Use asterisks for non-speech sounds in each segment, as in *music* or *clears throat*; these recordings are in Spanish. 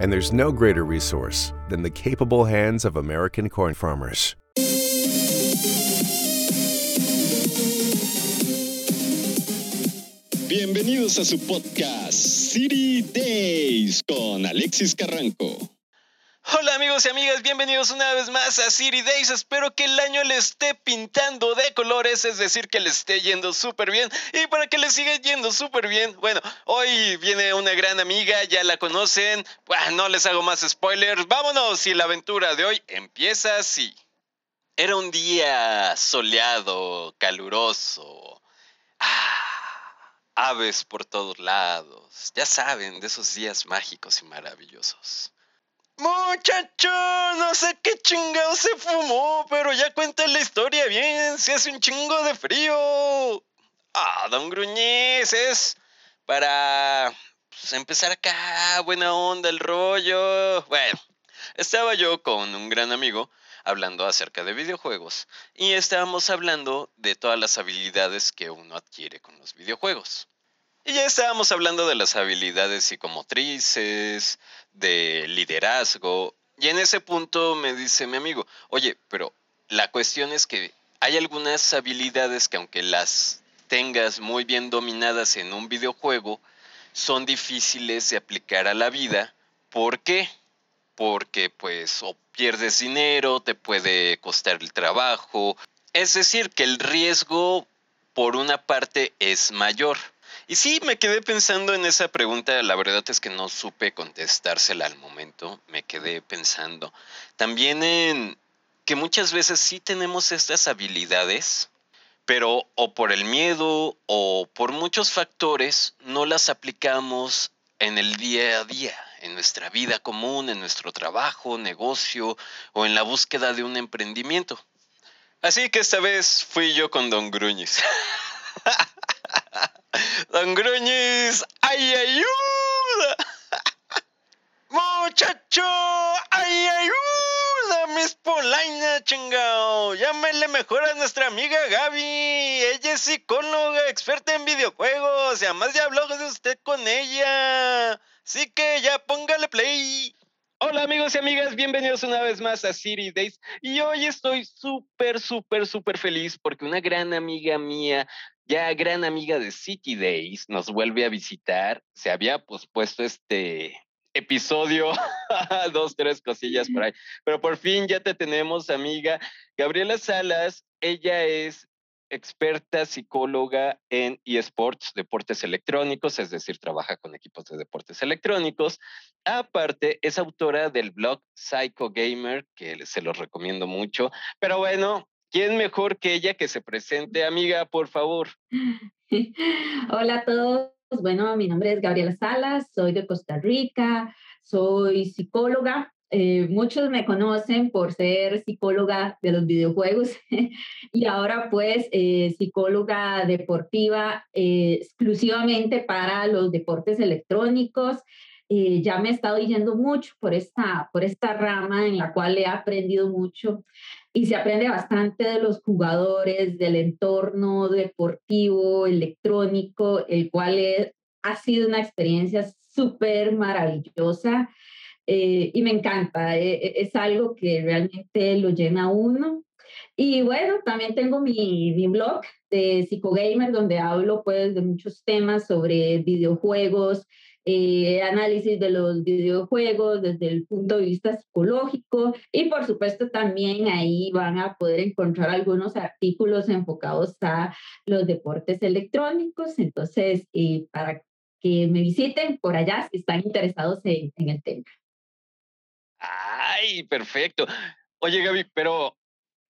And there's no greater resource than the capable hands of American corn farmers. Bienvenidos a su podcast City Days con Alexis Carranco. Hola amigos y amigas, bienvenidos una vez más a City Days. Espero que el año le esté pintando de colores, es decir, que le esté yendo súper bien. Y para que le siga yendo súper bien, bueno, hoy viene una gran amiga, ya la conocen. No les hago más spoilers, vámonos y la aventura de hoy empieza así. Era un día soleado, caluroso. Ah, aves por todos lados. Ya saben, de esos días mágicos y maravillosos. Muchacho, no sé qué chingado se fumó, pero ya cuenta la historia bien, se hace un chingo de frío. Ah, don Gruñez, es para pues, empezar acá, buena onda el rollo. Bueno, estaba yo con un gran amigo hablando acerca de videojuegos y estábamos hablando de todas las habilidades que uno adquiere con los videojuegos. Y ya estábamos hablando de las habilidades psicomotrices, de liderazgo. Y en ese punto me dice mi amigo, oye, pero la cuestión es que hay algunas habilidades que aunque las tengas muy bien dominadas en un videojuego, son difíciles de aplicar a la vida. ¿Por qué? Porque pues o pierdes dinero, te puede costar el trabajo. Es decir, que el riesgo por una parte es mayor. Y sí, me quedé pensando en esa pregunta, la verdad es que no supe contestársela al momento, me quedé pensando. También en que muchas veces sí tenemos estas habilidades, pero o por el miedo o por muchos factores no las aplicamos en el día a día, en nuestra vida común, en nuestro trabajo, negocio o en la búsqueda de un emprendimiento. Así que esta vez fui yo con Don Gruñis. *laughs* Don Gruñis, ¡ay, ayuda! *laughs* Muchacho, ¡ay, ayuda! Mis Polaina, chingao. Llámele mejor a nuestra amiga Gaby. Ella es psicóloga, experta en videojuegos. Y además ya habló de usted con ella. Así que ya póngale play. Hola amigos y amigas, bienvenidos una vez más a City Days. Y hoy estoy súper, súper, súper feliz porque una gran amiga mía ya gran amiga de City Days, nos vuelve a visitar. Se había pospuesto este episodio, *laughs* dos, tres cosillas por ahí, pero por fin ya te tenemos, amiga. Gabriela Salas, ella es experta psicóloga en eSports, deportes electrónicos, es decir, trabaja con equipos de deportes electrónicos. Aparte, es autora del blog Psycho Gamer, que se los recomiendo mucho. Pero bueno, ¿Quién mejor que ella que se presente, amiga, por favor? *laughs* Hola a todos. Bueno, mi nombre es Gabriela Salas, soy de Costa Rica, soy psicóloga. Eh, muchos me conocen por ser psicóloga de los videojuegos *laughs* y ahora pues eh, psicóloga deportiva eh, exclusivamente para los deportes electrónicos. ya me he estado yendo mucho por esta, por esta rama en la cual he aprendido mucho y se aprende bastante de los jugadores, del entorno deportivo, electrónico, el cual ha sido una experiencia súper maravillosa eh, y me encanta, eh, es algo que realmente lo llena uno. Y bueno, también tengo mi, mi blog de Psicogamer, donde hablo pues de muchos temas sobre videojuegos, eh, análisis de los videojuegos desde el punto de vista psicológico y por supuesto también ahí van a poder encontrar algunos artículos enfocados a los deportes electrónicos. Entonces, eh, para que me visiten por allá si están interesados en, en el tema. Ay, perfecto. Oye, Gaby, pero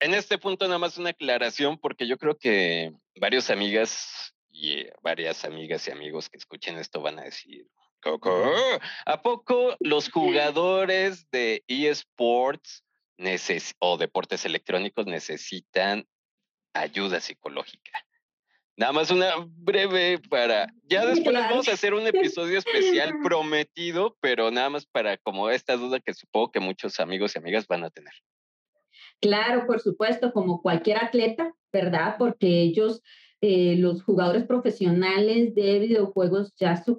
en este punto nada más una aclaración porque yo creo que varias amigas y eh, varias amigas y amigos que escuchen esto van a decir, Coco. ¿A poco los jugadores de eSports o deportes electrónicos necesitan ayuda psicológica. Nada más una breve para. Ya después vamos a hacer un *laughs* episodio especial prometido, pero nada más para como esta duda que supongo que muchos amigos y amigas van a tener. Claro, por supuesto, como cualquier atleta, ¿verdad? Porque ellos, eh, los jugadores profesionales de videojuegos ya son,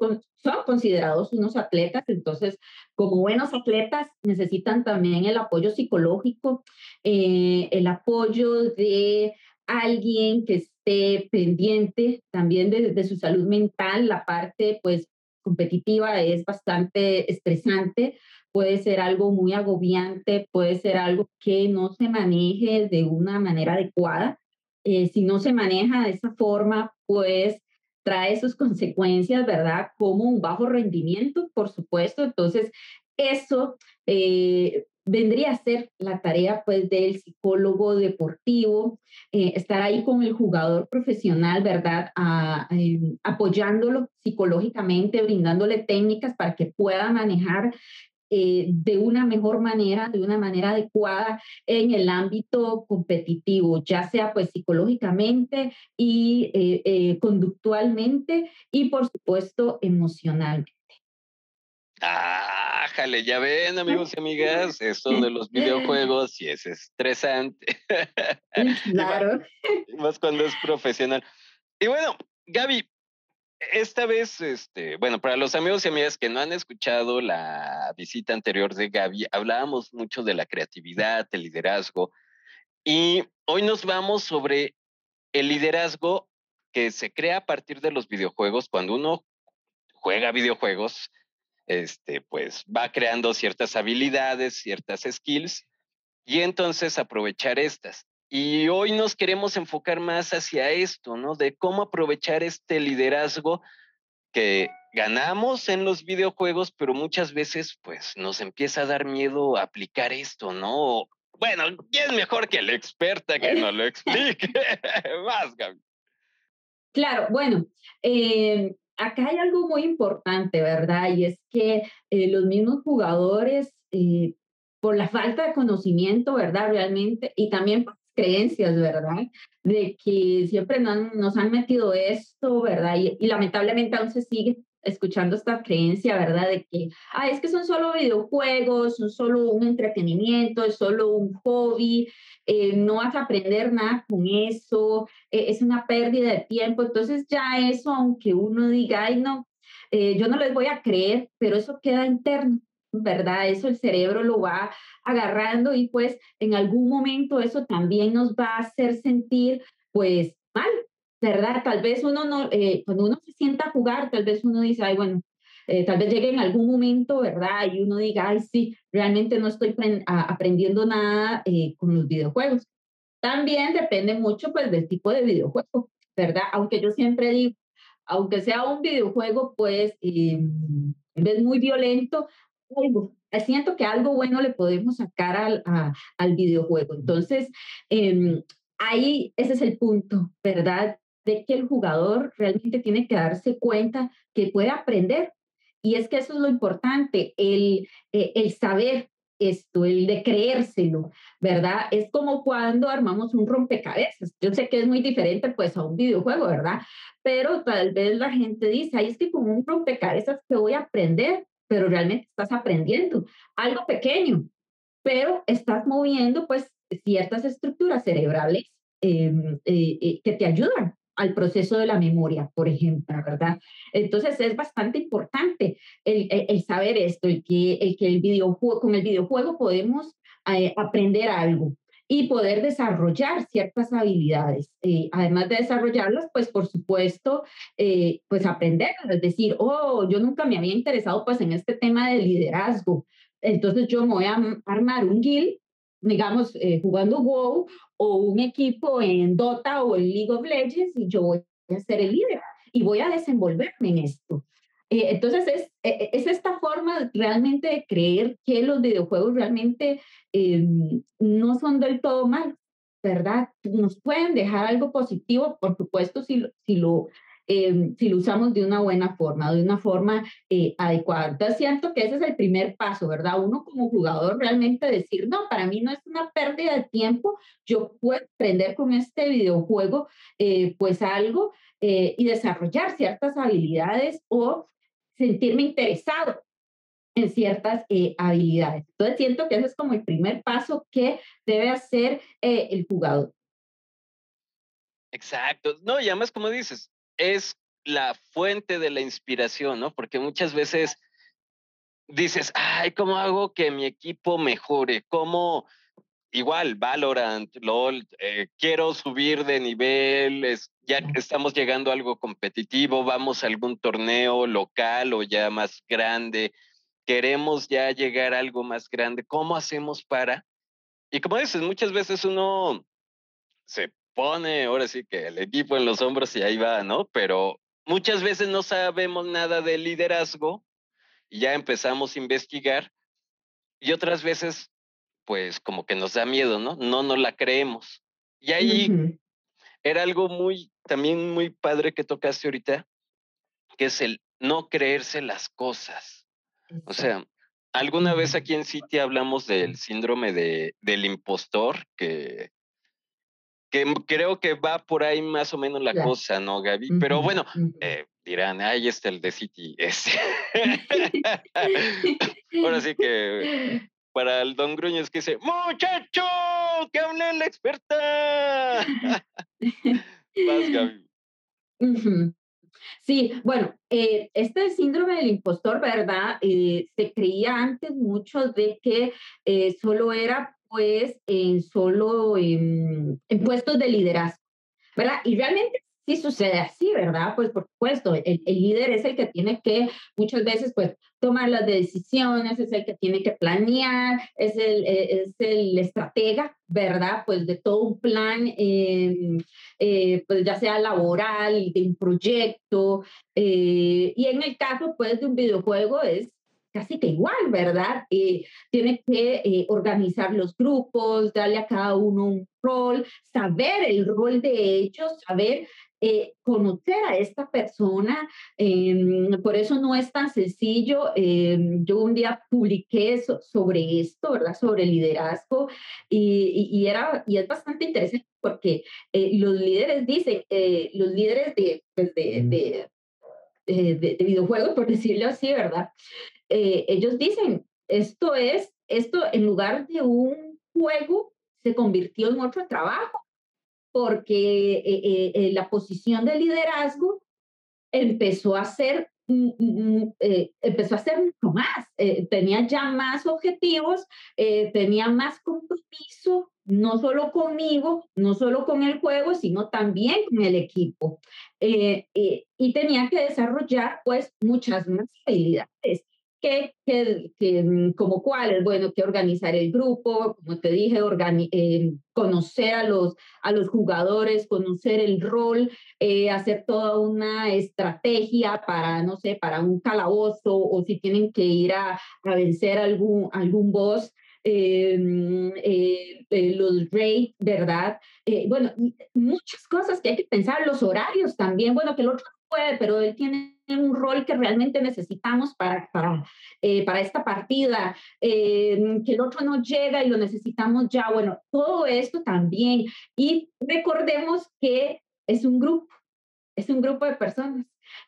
considerados unos atletas, entonces como buenos atletas necesitan también el apoyo psicológico, eh, el apoyo de alguien que esté pendiente también de, su salud mental, la parte pues competitiva es bastante estresante, puede ser algo muy agobiante, puede ser algo que no se maneje de una manera adecuada. Eh, si no se maneja de esa forma, pues trae sus consecuencias, ¿verdad? Como un bajo rendimiento, por supuesto. Entonces, eso eh, vendría a ser la tarea pues del psicólogo deportivo, eh, estar ahí con el jugador profesional, ¿verdad? Em, apoyándolo psicológicamente, brindándole técnicas para que pueda manejar eh, de una mejor manera, de una manera adecuada en el ámbito competitivo, ya sea pues psicológicamente y eh, conductualmente y por supuesto emocionalmente. Ah, jale, ya ven, amigos y amigas, esto *laughs* de los videojuegos sí es estresante. *laughs* Claro. más, cuando es profesional. Y bueno, Gaby, esta vez, este, bueno, para los amigos y amigas que no han escuchado la visita anterior de Gaby, hablábamos mucho de la creatividad, el liderazgo, y hoy nos vamos sobre el liderazgo que se crea a partir de los videojuegos. Cuando uno juega videojuegos, este, pues va creando ciertas habilidades, ciertas skills y entonces aprovechar estas. Y hoy nos queremos enfocar más hacia esto, ¿no? De cómo aprovechar este liderazgo que ganamos en los videojuegos, pero muchas veces pues nos empieza a dar miedo aplicar esto, ¿no? Bueno, y es mejor que la experta que nos lo explique. *laughs* más, Gaby. Claro, bueno, eh, acá hay algo muy importante, ¿verdad? Y es que eh, los mismos jugadores, eh, por la falta de conocimiento, ¿verdad? Realmente, y también por creencias, ¿verdad? De que siempre nos han metido esto, ¿verdad? Y, y lamentablemente aún se sigue escuchando esta creencia, ¿verdad? De que, ah, es que son solo videojuegos, son solo un entretenimiento, es solo un hobby, eh, no vas a aprender nada con eso, eh, es una pérdida de tiempo. Entonces ya eso, aunque uno diga, ay, no, eh, yo no les voy a creer, pero eso queda interno, ¿verdad? Eso el cerebro lo va agarrando y pues en algún momento eso también nos va a hacer sentir pues mal, ¿verdad? Tal vez uno no, eh, cuando uno se sienta a jugar, tal vez uno dice, ay, bueno, eh, tal vez llegue en algún momento, ¿verdad? Y uno diga, ay, sí, realmente no estoy aprendiendo nada eh, con los videojuegos. También depende mucho, pues, del tipo de videojuego, ¿verdad? Aunque yo siempre digo, aunque sea un videojuego, pues, em, es muy violento, algo, siento que algo bueno le podemos sacar al, al videojuego. Entonces, eh, ahí ese es el punto, ¿verdad? de que el jugador realmente tiene que darse cuenta que puede aprender. Y es que eso es lo importante, el, eh, el saber esto, el de creérselo, ¿verdad? Es como cuando armamos un rompecabezas. Yo sé que es muy diferente pues a un videojuego, ¿verdad? Pero tal vez la gente dice, ahí es que con un rompecabezas que voy a aprender, pero realmente estás aprendiendo algo pequeño, pero estás moviendo pues ciertas estructuras cerebrales em, eh, eh, que te ayudan al proceso de la memoria, por ejemplo, ¿verdad? Entonces es bastante importante el, saber esto, el que el, que el videojuego, con el videojuego podemos eh, aprender algo y poder desarrollar ciertas habilidades. Eh, además de desarrollarlas, pues por supuesto, eh, pues aprender, es decir, oh, yo nunca me había interesado pues en este tema de liderazgo, entonces yo me voy a armar un guild digamos, eh, jugando WoW o un equipo en Dota o en League of Legends y yo voy a ser el líder y voy a desenvolverme en esto. Eh, entonces es, e, es, esta forma realmente de creer que los videojuegos realmente em, no son del todo mal, ¿verdad? Nos pueden dejar algo positivo, por supuesto, si, si lo em, si lo usamos de una buena forma, de una forma eh, adecuada. Entonces siento que ese es el primer paso, ¿verdad? Uno como jugador realmente decir, no, para mí no es una pérdida de tiempo, yo puedo aprender con este videojuego eh, pues algo eh, y desarrollar ciertas habilidades o sentirme interesado en ciertas habilidades. Entonces siento que ese es como el primer paso que debe hacer el jugador. Exacto. No, y además, como dices, es la fuente de la inspiración, ¿no? Porque muchas veces dices, ay, ¿cómo hago que mi equipo mejore? ¿Cómo? Igual, Valorant, LOL, eh, quiero subir de nivel, es, ya estamos llegando a algo competitivo, vamos a algún torneo local o ya más grande, queremos ya llegar a algo más grande, ¿cómo hacemos para? Y como dices, muchas veces uno se pone ahora sí que el equipo en los hombros y ahí va, ¿no? Pero muchas veces no sabemos nada de liderazgo y ya empezamos a investigar y otras veces pues como que nos da miedo, ¿no? No nos la creemos. Y ahí era algo muy, también muy padre que tocaste ahorita, que es el no creerse las cosas. O sea, alguna vez aquí en City hablamos del síndrome de, del impostor, que que creo que va por ahí más o menos la cosa, ¿no, Gaby? Pero bueno, eh, dirán, ahí está el de City. Este. *laughs* *laughs* Ahora sí que para el Don Gruñez que dice, muchacho, que hable la experta. *laughs* Sí, bueno, eh, este síndrome del impostor, ¿verdad? Eh, se creía antes mucho de que solo era pues en solo en, puestos de liderazgo, ¿verdad? Y realmente sí sucede así, ¿verdad? Pues por supuesto, el, líder es el que tiene que muchas veces pues tomar las decisiones, es el que tiene que planear, es el, e, es el estratega, ¿verdad? Pues de todo un plan, em, eh, pues ya sea laboral, de un proyecto, eh, y en el caso pues de un videojuego es casi que igual, ¿verdad? Eh, tiene que organizar los grupos, darle a cada uno un rol, saber el rol de ellos, saber eh, conocer a esta persona. Em, por eso no es tan sencillo. Em, yo un día publiqué sobre esto, ¿verdad? Sobre liderazgo y, y, era, y es bastante interesante porque los líderes dicen, los líderes de, pues de, de de, videojuegos, por decirlo así, ¿verdad? Eh, ellos dicen, esto es, esto en lugar de un juego, se convirtió en otro trabajo, porque eh, eh, la posición de liderazgo empezó a ser mm, mm, mm, empezó a ser mucho más, tenía ya más objetivos, tenía más compromiso, no solo conmigo, no solo con el juego, sino también con el equipo. y tenía que desarrollar pues muchas más habilidades que, que, mm, como cuáles, bueno, que organizar el grupo, como te dije, eh, conocer a los, a los jugadores, conocer el rol, eh, hacer toda una estrategia para, no sé, para un calabozo o si tienen que ir a, a vencer algún, algún boss. Eh, mm, los raids, ¿verdad? bueno, muchas cosas que hay que pensar, los horarios también, bueno, que el otro puede, pero él tiene un rol que realmente necesitamos para, para, eh, para esta partida, eh, que el otro no llega y lo necesitamos ya. Bueno, todo esto también. Y recordemos que es un grupo, es un grupo de personas.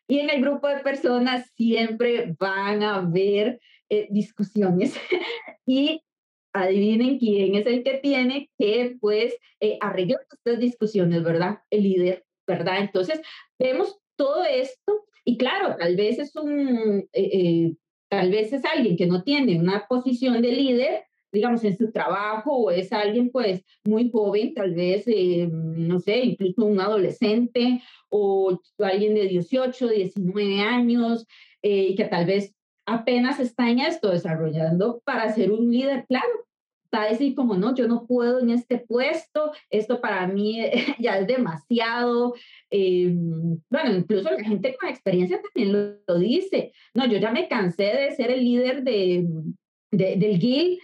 Y en el grupo de personas siempre van a haber eh, discusiones. *laughs* y adivinen quién es el que tiene que, pues, arreglar estas discusiones, ¿verdad? El líder, ¿verdad? Entonces, vemos todo esto y claro, tal vez es un, eh, eh, tal vez es alguien que no tiene una posición de líder, digamos, en su trabajo, o es alguien pues muy joven, tal vez, eh, no sé, incluso un adolescente, o alguien de 18, 19 años, y que tal vez apenas está en esto desarrollando para ser un líder, claro, está decir como no, yo no puedo en este puesto, esto para mí *laughs* ya es demasiado. Eh, bueno, incluso la gente con experiencia también lo, dice, no, yo ya me cansé de ser el líder de, del GIL,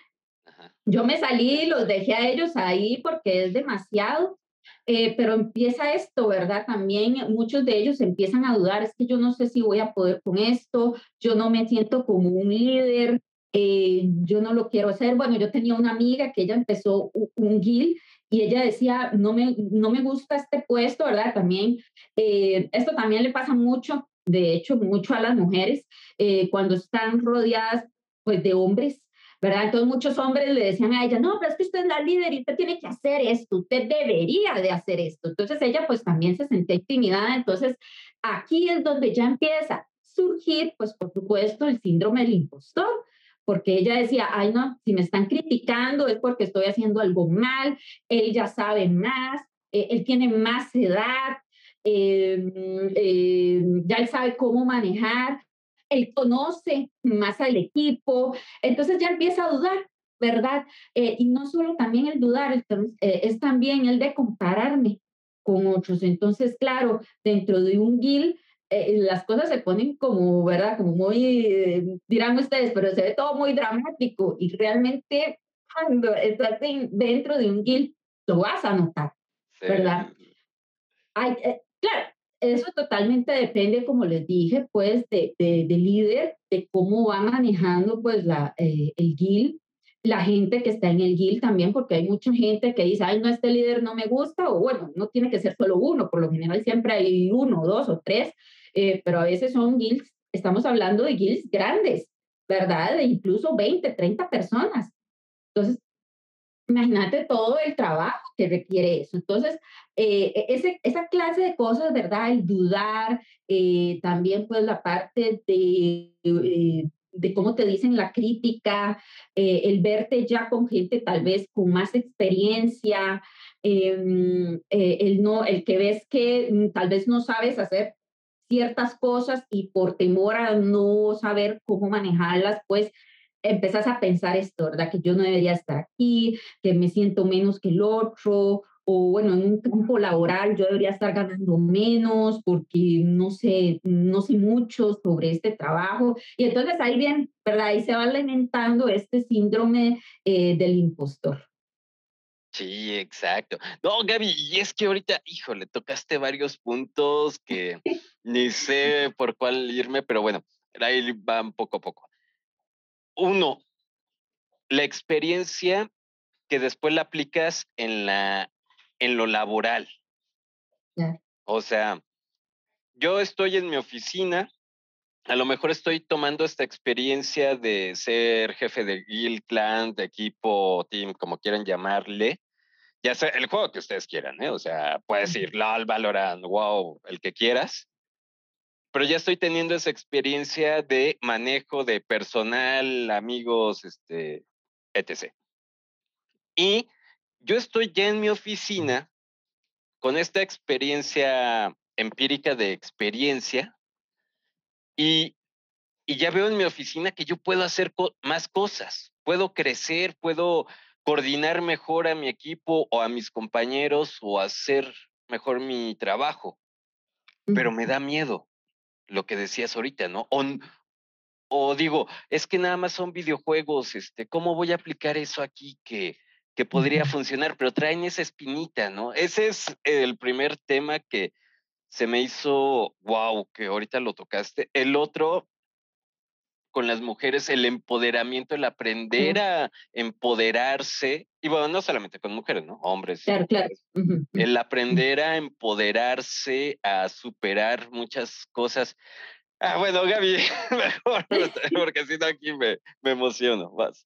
yo me salí los dejé a ellos ahí porque es demasiado. Eh, pero empieza esto, ¿verdad? También muchos de ellos empiezan a dudar, es que yo no sé si voy a poder con esto, yo no me siento como un líder, eh, yo no lo quiero hacer. Bueno, yo tenía una amiga que ella empezó un, GIL y ella decía, no me, no me gusta este puesto, ¿verdad? También, eh, esto también le pasa mucho, de hecho, mucho a las mujeres, eh, cuando están rodeadas pues de hombres, ¿verdad? Entonces muchos hombres le decían a ella, no, pero es que usted es la líder y usted tiene que hacer esto, usted debería de hacer esto. Entonces ella pues también se sentía intimidada, entonces aquí es donde ya empieza a surgir, pues por supuesto, el síndrome del impostor, porque ella decía, ay no, si me están criticando es porque estoy haciendo algo mal, él ya sabe más, eh, él tiene más edad, em, em, ya él sabe cómo manejar, él conoce más al equipo, entonces ya empieza a dudar, ¿verdad? Eh, y no solo también el dudar, eh, es también el de compararme con otros. Entonces, claro, dentro de un GIL, eh, las cosas se ponen como, ¿verdad? Como muy, eh, dirán ustedes, pero se ve todo muy dramático y realmente cuando estás dentro de un guild lo vas a notar, ¿verdad? Hay, eh, claro, eso totalmente depende, como les dije, pues de, de, líder, de cómo va manejando pues la, el guild, la gente que está en el guild también, porque hay mucha gente que dice, ay, no, este líder no me gusta, o bueno, no tiene que ser solo uno, por lo general siempre hay uno, dos o tres, eh, pero a veces son guilds, estamos hablando de guilds grandes, ¿verdad? De incluso 20, 30 personas. Entonces, imagínate todo el trabajo que requiere eso. Entonces, eh, e, ese, esa clase de cosas, ¿verdad? El dudar, eh, también pues la parte de, de cómo te dicen la crítica, el verte ya con gente tal vez con más experiencia, em, el, no, el que ves que mm, tal vez no sabes hacer ciertas cosas y por temor a no saber cómo manejarlas, pues empezás a pensar esto, ¿verdad? Que yo no debería estar aquí, que me siento menos que el otro, o bueno, en un campo laboral yo debería estar ganando menos porque no sé, no sé mucho sobre este trabajo. Y entonces ahí bien, ¿verdad? Ahí se va alimentando este síndrome eh, del impostor. Sí, exacto. No, Gaby, y es que ahorita, híjole, tocaste varios puntos que *laughs* ni sé por cuál irme, pero bueno, ahí van poco a poco. Uno, la experiencia que después la aplicas en la en lo laboral. O sea, yo estoy en mi oficina, a lo mejor estoy tomando esta experiencia de ser jefe de guild, clan, de equipo, team, como quieran llamarle, ya sea el juego que ustedes quieran, ¿eh? O sea, puedes ir LOL, Valorant, WoW, el que quieras. Pero ya estoy teniendo esa experiencia de manejo de personal, amigos, este, etc. Y yo estoy ya en mi oficina con esta experiencia empírica de experiencia y, y ya veo en mi oficina que yo puedo hacer más cosas, puedo crecer, puedo coordinar mejor a mi equipo o a mis compañeros o hacer mejor mi trabajo. Pero me da miedo lo que decías ahorita, ¿no? O, o digo, es que nada más son videojuegos, este, ¿cómo voy a aplicar eso aquí que, que podría funcionar? Pero traen esa espinita, ¿no? Ese es el primer tema que se me hizo, wow, que ahorita lo tocaste. El otro, con las mujeres el empoderamiento, el aprender a empoderarse, y bueno, no solamente con mujeres, ¿no? Hombres. Claro, claro. El aprender a empoderarse, a superar muchas cosas. Ah, bueno, Gaby, *laughs* mejor, *laughs* porque si no aquí me, me emociono más.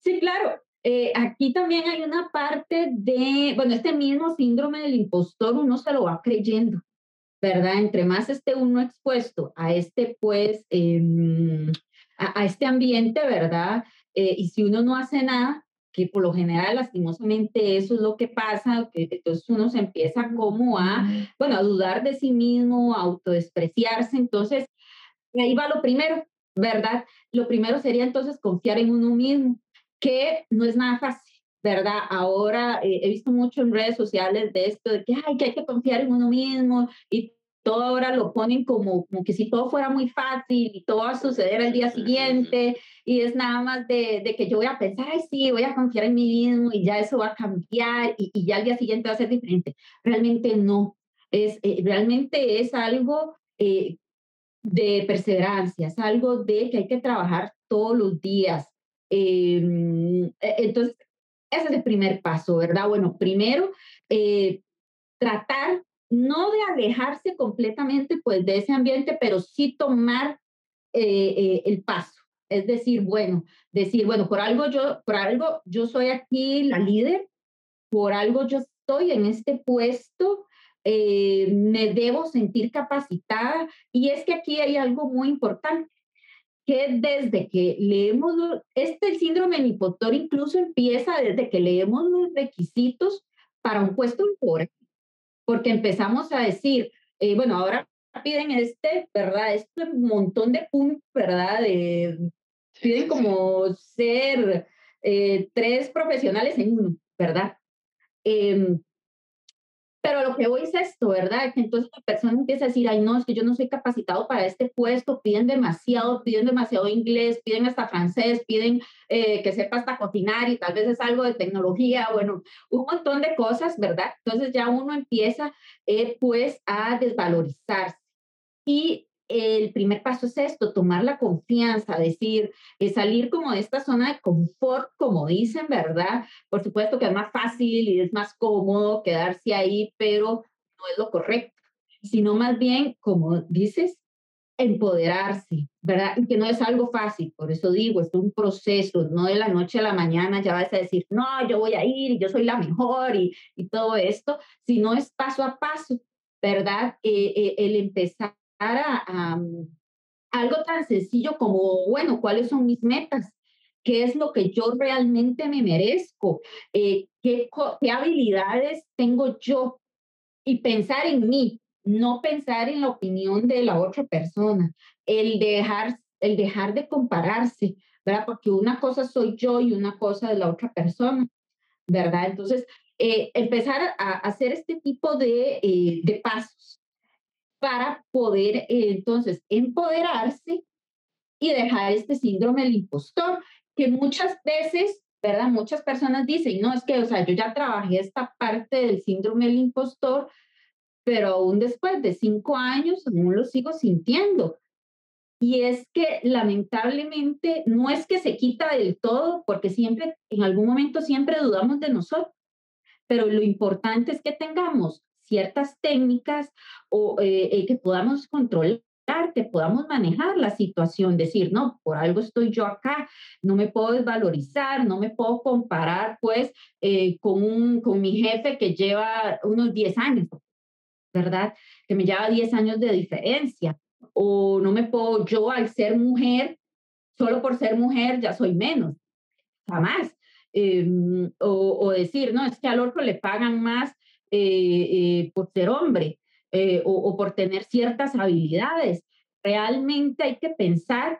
Sí, claro. Eh, aquí también hay una parte de, bueno, este mismo síndrome del impostor uno se lo va creyendo. ¿Verdad? Entre más esté uno expuesto a este, pues, em, a, este ambiente, ¿verdad? Eh, y si uno no hace nada, que por lo general, lastimosamente, eso es lo que pasa, que entonces uno se empieza como a, bueno, a dudar de sí mismo, a autodespreciarse, entonces, ahí va lo primero, ¿verdad? Lo primero sería entonces confiar en uno mismo, que no es nada fácil. ¿Verdad? Ahora eh, he visto mucho en redes sociales de esto, de que, hay que confiar en uno mismo y todo ahora lo ponen como, como que si todo fuera muy fácil y todo va a suceder al día siguiente y es nada más de, de, que yo voy a pensar, ay, sí, voy a confiar en mí mismo y ya eso va a cambiar y, y ya al día siguiente va a ser diferente. Realmente no. Es, eh, realmente es algo eh, de perseverancia, es algo de que hay que trabajar todos los días. Em, e, entonces, ese es el primer paso, ¿verdad? Bueno, primero, eh, tratar no de alejarse completamente pues de ese ambiente, pero sí tomar eh, eh, el paso. Es decir, bueno, decir, bueno, por algo yo, por algo yo soy aquí la líder, por algo yo estoy en este puesto, me debo sentir capacitada. Y es que aquí hay algo muy importante que desde que leemos, este síndrome impostor incluso empieza desde que leemos los requisitos para un puesto laboral, porque empezamos a decir, eh, bueno, ahora piden este, ¿verdad? Este montón de puntos, ¿verdad? De, piden como ser eh, tres profesionales en uno, ¿verdad? Eh, pero lo que voy es esto, ¿verdad? Que entonces la persona empieza a decir, ay, no, es que yo no soy capacitado para este puesto, piden demasiado, piden demasiado inglés, piden hasta francés, piden eh, que sepa hasta cocinar y tal vez es algo de tecnología, bueno, un montón de cosas, ¿verdad? Entonces ya uno empieza eh, pues a desvalorizarse. Y el primer paso es esto, tomar la confianza, decir, es salir como de esta zona de confort, como dicen, ¿verdad? Por supuesto que es más fácil y es más cómodo quedarse ahí, pero no es lo correcto, sino más bien, como dices, empoderarse, ¿verdad? Que no es algo fácil, por eso digo, es un proceso, no de la noche a la mañana ya vas a decir, no, yo voy a ir y yo soy la mejor y, y todo esto, sino es paso a paso, ¿verdad? Eh, eh, el empezar a, algo tan sencillo como, bueno, ¿cuáles son mis metas? ¿Qué es lo que yo realmente me merezco? Eh, ¿qué, ¿Qué habilidades tengo yo? Y pensar en mí, no pensar en la opinión de la otra persona, el dejar, el dejar de compararse, ¿verdad? Porque una cosa soy yo y una cosa de la otra persona, ¿verdad? Entonces, eh, empezar a hacer este tipo de, eh, de pasos para poder eh, entonces empoderarse y dejar este síndrome del impostor, que muchas veces, ¿verdad? Muchas personas dicen, no, es que, o sea, yo ya trabajé esta parte del síndrome del impostor, pero aún después de cinco años aún lo sigo sintiendo. Y es que lamentablemente no es que se quita del todo, porque siempre, en algún momento siempre dudamos de nosotros, pero lo importante es que tengamos ciertas técnicas o eh, eh, que podamos controlar que podamos manejar la situación, decir, no, por algo estoy yo acá, no me puedo desvalorizar, no me puedo comparar pues eh, con, un, con mi jefe que lleva unos 10 años, ¿verdad? Que me lleva 10 años de diferencia, o no me puedo yo al ser mujer, solo por ser mujer ya soy menos, jamás. Em, o, o, decir, no, es que al otro le pagan más eh, eh, por ser hombre eh, o, por tener ciertas habilidades. Realmente hay que pensar,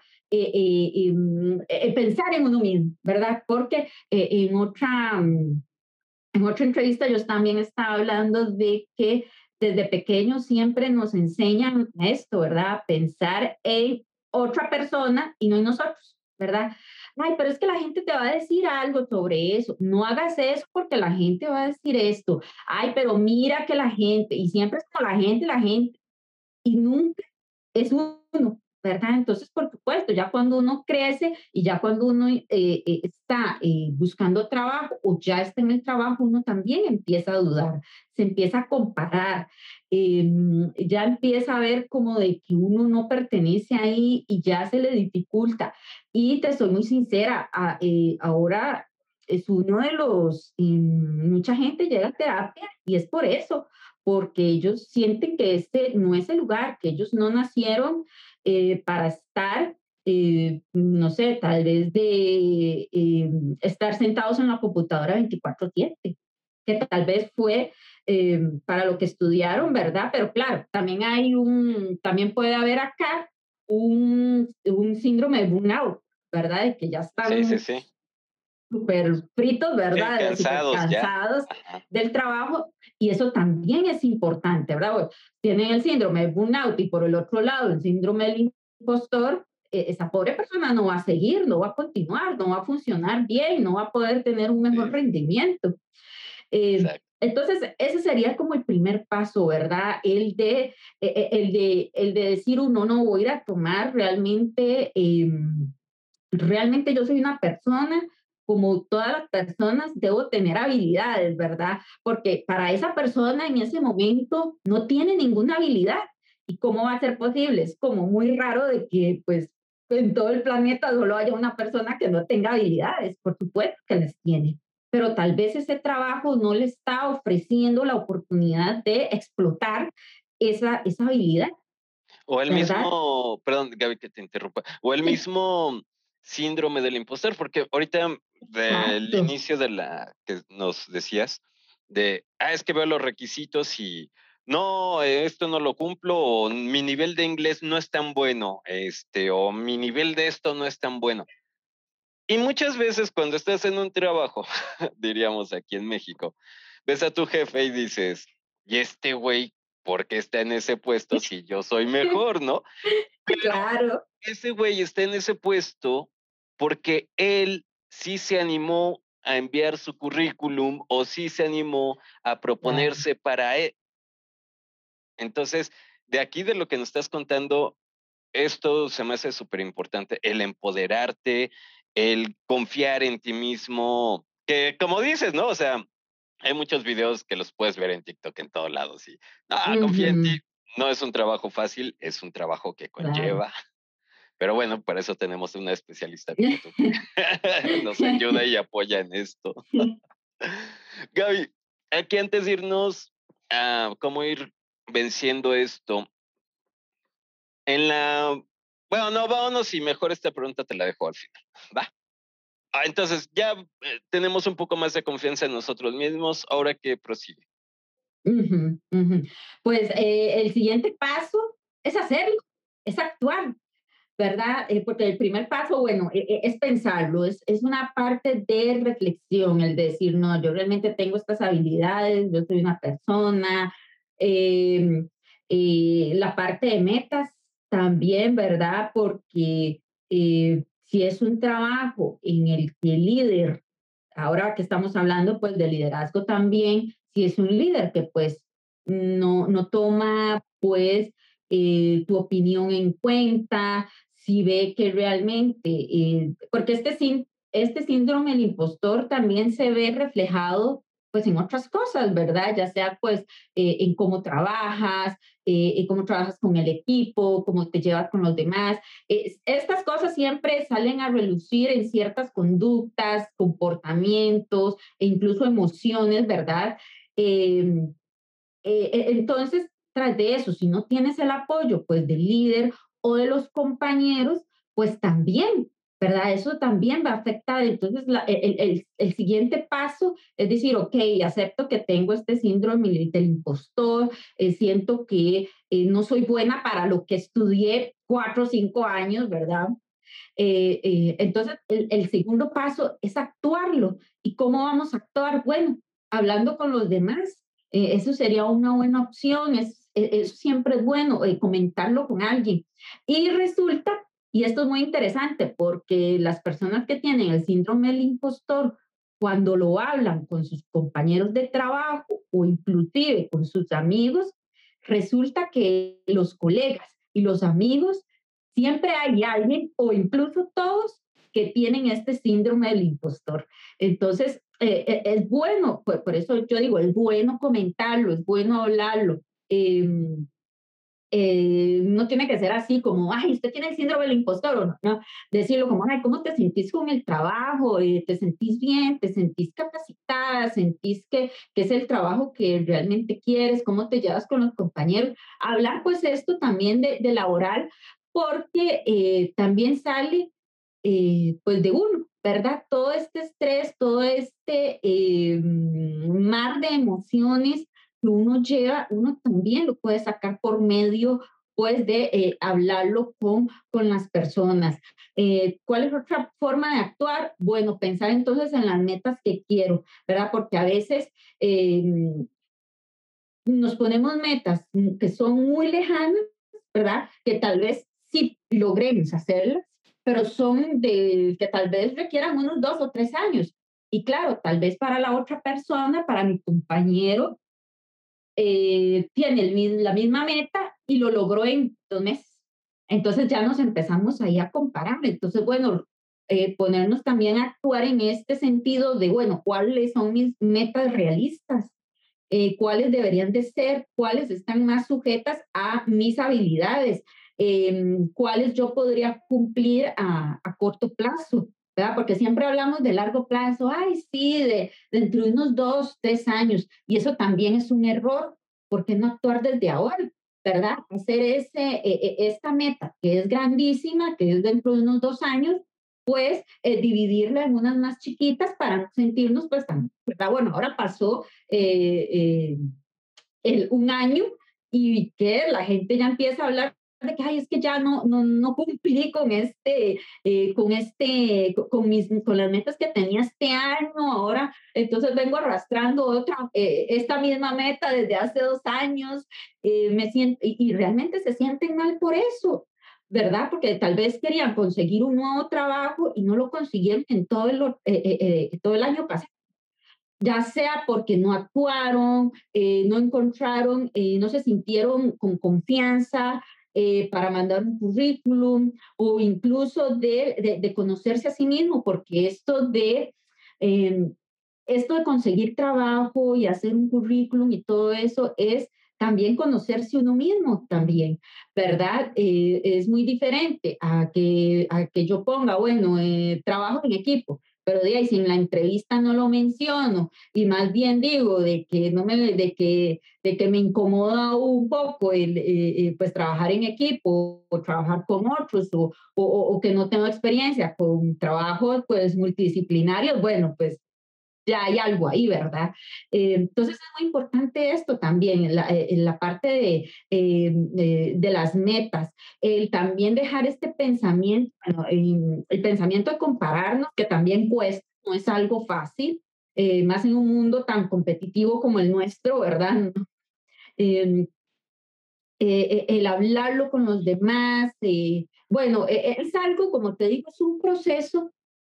pensar en uno mismo, ¿verdad? Porque en, otra, en otra entrevista yo también estaba hablando de que desde pequeños siempre nos enseñan esto, ¿verdad? Pensar en otra persona y no en nosotros, ¿verdad? Ay, pero es que la gente te va a decir algo sobre eso. No hagas eso porque la gente va a decir esto. Ay, pero mira que la gente, y siempre es con la gente, la gente, y nunca es uno. ¿verdad? Entonces, por supuesto, ya cuando uno crece y ya cuando uno eh, eh, está eh, buscando trabajo o ya está en el trabajo, uno también empieza a dudar, se empieza a comparar, em, ya empieza a ver como de que uno no pertenece ahí y ya se le dificulta. Y te soy muy sincera, ahora es uno de los, mucha gente llega a terapia y es por eso, porque ellos sienten que este no es el lugar, que ellos no nacieron eh, para estar, eh, no sé, tal vez de eh, estar sentados en la computadora 24/7, que tal vez fue para lo que estudiaron, ¿verdad? Pero claro, también hay un, también puede haber acá un, un síndrome de burnout, ¿verdad? De que ya están sí, sí, súper fritos, ¿verdad? cansados, cansados del trabajo Y eso también es importante, ¿verdad? Tienen el síndrome de burnout y por el otro lado el síndrome del impostor, e, esa pobre persona no va a seguir, no va a continuar, no va a funcionar bien, no va a poder tener un mejor rendimiento. Eh, entonces, ese sería como el primer paso, ¿verdad? El de, e, e, el de, el de decir, uno no voy a ir a tomar realmente, em, realmente yo soy una persona como todas las personas, debo tener habilidades, ¿verdad? Porque para esa persona en ese momento no tiene ninguna habilidad. ¿Y cómo va a ser posible? Es como muy raro de que pues en todo el planeta solo haya una persona que no tenga habilidades. Por supuesto que les tiene, pero tal vez ese trabajo no le está ofreciendo la oportunidad de explotar esa, esa habilidad. O el mismo, perdón, Gaby, que te interrumpa, o el mismo síndrome del impostor, porque ahorita del inicio de la que nos decías, de, ah, es que veo los requisitos y no, esto no lo cumplo, o mi nivel de inglés no es tan bueno, este, o mi nivel de esto no es tan bueno. Y muchas veces cuando estás en un trabajo, *laughs* diríamos aquí en México, ves a tu jefe y dices, ¿y este güey por qué está en ese puesto *laughs* si yo soy mejor, no? *laughs* claro. Ese güey está en ese puesto porque él sí se animó a enviar su currículum o sí se animó a proponerse para él. Entonces, de aquí de lo que nos estás contando, esto se me hace súper importante, el empoderarte, el confiar en ti mismo, que como dices, ¿no? O sea, hay muchos videos que los puedes ver en TikTok en todos lados y, confía en ti. No es un trabajo fácil, es un trabajo que conlleva. Pero bueno, para eso tenemos una especialista que *laughs* *laughs* nos ayuda y apoya en esto. *laughs* Gaby, aquí antes de irnos a cómo ir venciendo esto, en la... Bueno, no, vámonos y mejor esta pregunta te la dejo al final. Va. Ah, entonces, ya eh, tenemos un poco más de confianza en nosotros mismos. Ahora que prosigue. Pues eh, el siguiente paso es hacerlo, es actuar. ¿verdad? Eh, porque el primer paso, bueno, e, e, es pensarlo, es, es una parte de reflexión, el decir, no, yo realmente tengo estas habilidades, yo soy una persona. Em, eh, la parte de metas también, ¿verdad? Porque eh, si es un trabajo en el que el líder, ahora que estamos hablando pues de liderazgo también, si es un líder que pues no, no toma pues eh, tu opinión en cuenta, si ve que realmente, eh, porque este, este síndrome del impostor también se ve reflejado pues en otras cosas, ¿verdad? Ya sea pues eh, en cómo trabajas, en cómo trabajas con el equipo, cómo te llevas con los demás. estas cosas siempre salen a relucir en ciertas conductas, comportamientos e incluso emociones, ¿verdad? Em, entonces, tras de eso, si no tienes el apoyo pues del líder o de los compañeros, pues también, ¿verdad? Eso también va a afectar. Entonces, el, el, el, siguiente paso es decir, ok, acepto que tengo este síndrome del impostor, eh, siento que eh, no soy buena para lo que estudié cuatro o cinco años, ¿verdad? Eh, entonces, el, el segundo paso es actuarlo. ¿Y cómo vamos a actuar? Bueno, hablando con los demás. eso sería una buena opción, es e-, eso siempre es bueno eh, comentarlo con alguien. Y resulta, y esto es muy interesante, porque las personas que tienen el síndrome del impostor, cuando lo hablan con sus compañeros de trabajo o inclusive con sus amigos, resulta que los colegas y los amigos, siempre hay alguien o incluso todos que tienen este síndrome del impostor. Entonces, eh, eh, es bueno, pues por eso yo digo, es bueno comentarlo, es bueno hablarlo, Em, eh, no tiene que ser así como, ay, usted tiene el síndrome del impostor o no, no, decirlo como, ay, ¿cómo te sentís con el trabajo? Eh, ¿Te sentís bien? ¿Te sentís capacitada? ¿Sentís que, que es el trabajo que realmente quieres? ¿Cómo te llevas con los compañeros? Hablar pues esto también de, de laboral, porque eh, también sale pues de uno, ¿verdad? Todo este estrés, todo este mar de emociones uno lleva, uno también lo puede sacar por medio pues de eh, hablarlo con, con las personas. Eh, ¿Cuál es otra forma de actuar? Bueno, pensar entonces en las metas que quiero, ¿verdad? Porque a veces em, nos ponemos metas que son muy lejanas, ¿verdad? Que tal vez sí logremos hacerlas, pero son de que tal vez requieran unos dos o tres años. Y claro, tal vez para la otra persona, para mi compañero, eh, tiene la misma meta y lo logró en dos meses. Entonces ya nos empezamos ahí a comparar. Entonces, bueno, eh, ponernos también a actuar en este sentido de, bueno, ¿cuáles son mis metas realistas? Eh, ¿Cuáles deberían de ser? ¿Cuáles están más sujetas a mis habilidades? Em, ¿Cuáles yo podría cumplir a, a corto plazo? ¿Verdad? Porque siempre hablamos de largo plazo, ay, sí, de, dentro de unos dos, tres años, y eso también es un error, ¿por qué no actuar desde ahora? ¿Verdad? Hacer ese, e, e, esta meta que es grandísima, que es dentro de unos dos años, pues eh, dividirla en unas más chiquitas para no sentirnos pues tan, ¿verdad? Bueno, ahora pasó eh, eh, el, un año y que la gente ya empieza a hablar de que, ay, es que ya no, no, no cumplí con este, eh, con este, con, mis, con las metas que tenía este año, ahora, entonces vengo arrastrando otra, eh, esta misma meta desde hace dos años, eh, me siento, y, realmente se sienten mal por eso, ¿verdad? Porque tal vez querían conseguir un nuevo trabajo y no lo consiguieron en todo el, todo el año pasado ya sea porque no actuaron, no encontraron, no se sintieron con confianza, eh, para mandar un currículum o incluso de, de, conocerse a sí mismo, porque esto de, em, esto de conseguir trabajo y hacer un currículum y todo eso es también conocerse uno mismo también, ¿verdad? Eh, es muy diferente a que, a que yo ponga, bueno, eh, trabajo en equipo pero de ahí, si en la entrevista no lo menciono y más bien digo de que, no me, de que, de que me incomoda un poco el, eh, eh, pues trabajar en equipo o trabajar con otros o, o, o, que no tengo experiencia con trabajos pues multidisciplinarios, bueno, pues ya hay algo ahí, ¿verdad? Eh, entonces es muy importante esto también, en la, en la parte de, de, de, las metas, el también dejar este pensamiento, el pensamiento de compararnos, que también cuesta, no es algo fácil, eh, más en un mundo tan competitivo como el nuestro, ¿verdad? *laughs* Eh, el hablarlo con los demás, bueno, es algo, como te digo, es un proceso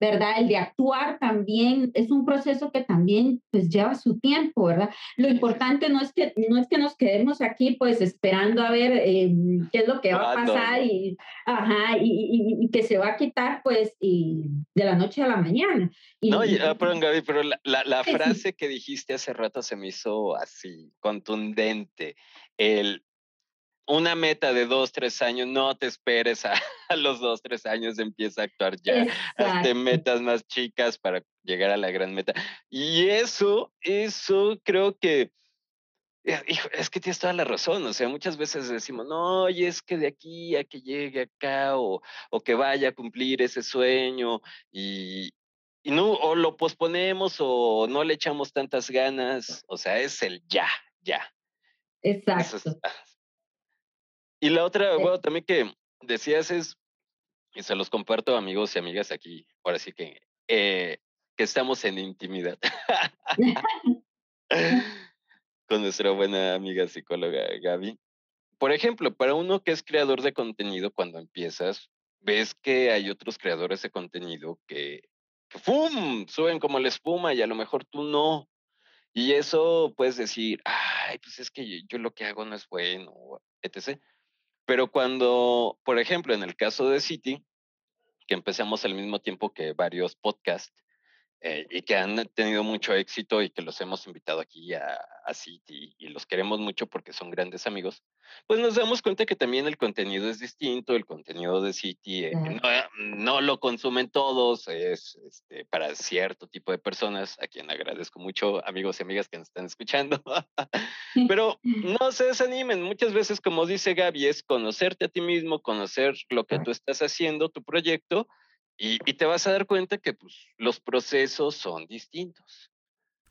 ¿verdad? El de actuar también es un proceso que también pues lleva su tiempo, ¿verdad? Lo importante no es que, no es que nos quedemos aquí pues esperando a ver eh, qué es lo que va a pasar y, ajá, y, y, que se va a quitar pues y de la noche a la mañana. no, ah, perdón Gaby, pero la, la, la frase que dijiste hace rato se me hizo así, contundente. El una meta de dos, tres años, no te esperes a, *laughs* los dos, tres años, empieza a actuar ya. Hazte metas más chicas para llegar a la gran meta. Y eso, eso creo que, eh, es que tienes toda la razón. O sea, muchas veces decimos, no, y es que de aquí a que llegue acá o, o que vaya a cumplir ese sueño y, y no, o lo posponemos o no le echamos tantas ganas. O sea, es el ya, ya. Exacto. Ah, y la otra, bueno, también que decías es, y se los comparto amigos y amigas aquí, ahora sí que, eh, que estamos en intimidad. *laughs* *laughs* Con nuestra buena amiga psicóloga Gaby. Por ejemplo, para uno que es creador de contenido, cuando empiezas, ves que hay otros creadores de contenido que, que ¡fum! suben como la espuma y a lo mejor tú no. Y eso puedes decir, ay, pues es que yo lo que hago no es bueno, etc. Pero cuando, por ejemplo, en el caso de City, que empezamos al mismo tiempo que varios podcasts, eh, y que han tenido mucho éxito y que los hemos invitado aquí a, a, City y los queremos mucho porque son grandes amigos, pues nos damos cuenta que también el contenido es distinto, el contenido de City eh, no, no, lo consumen todos, es este, para cierto tipo de personas, a quien agradezco mucho, amigos y amigas que nos están escuchando, *laughs* pero *laughs* no se desanimen, muchas veces como dice Gaby, es conocerte a ti mismo, conocer lo que tú estás haciendo, tu proyecto, Y, te vas a dar cuenta que pues, los procesos son distintos.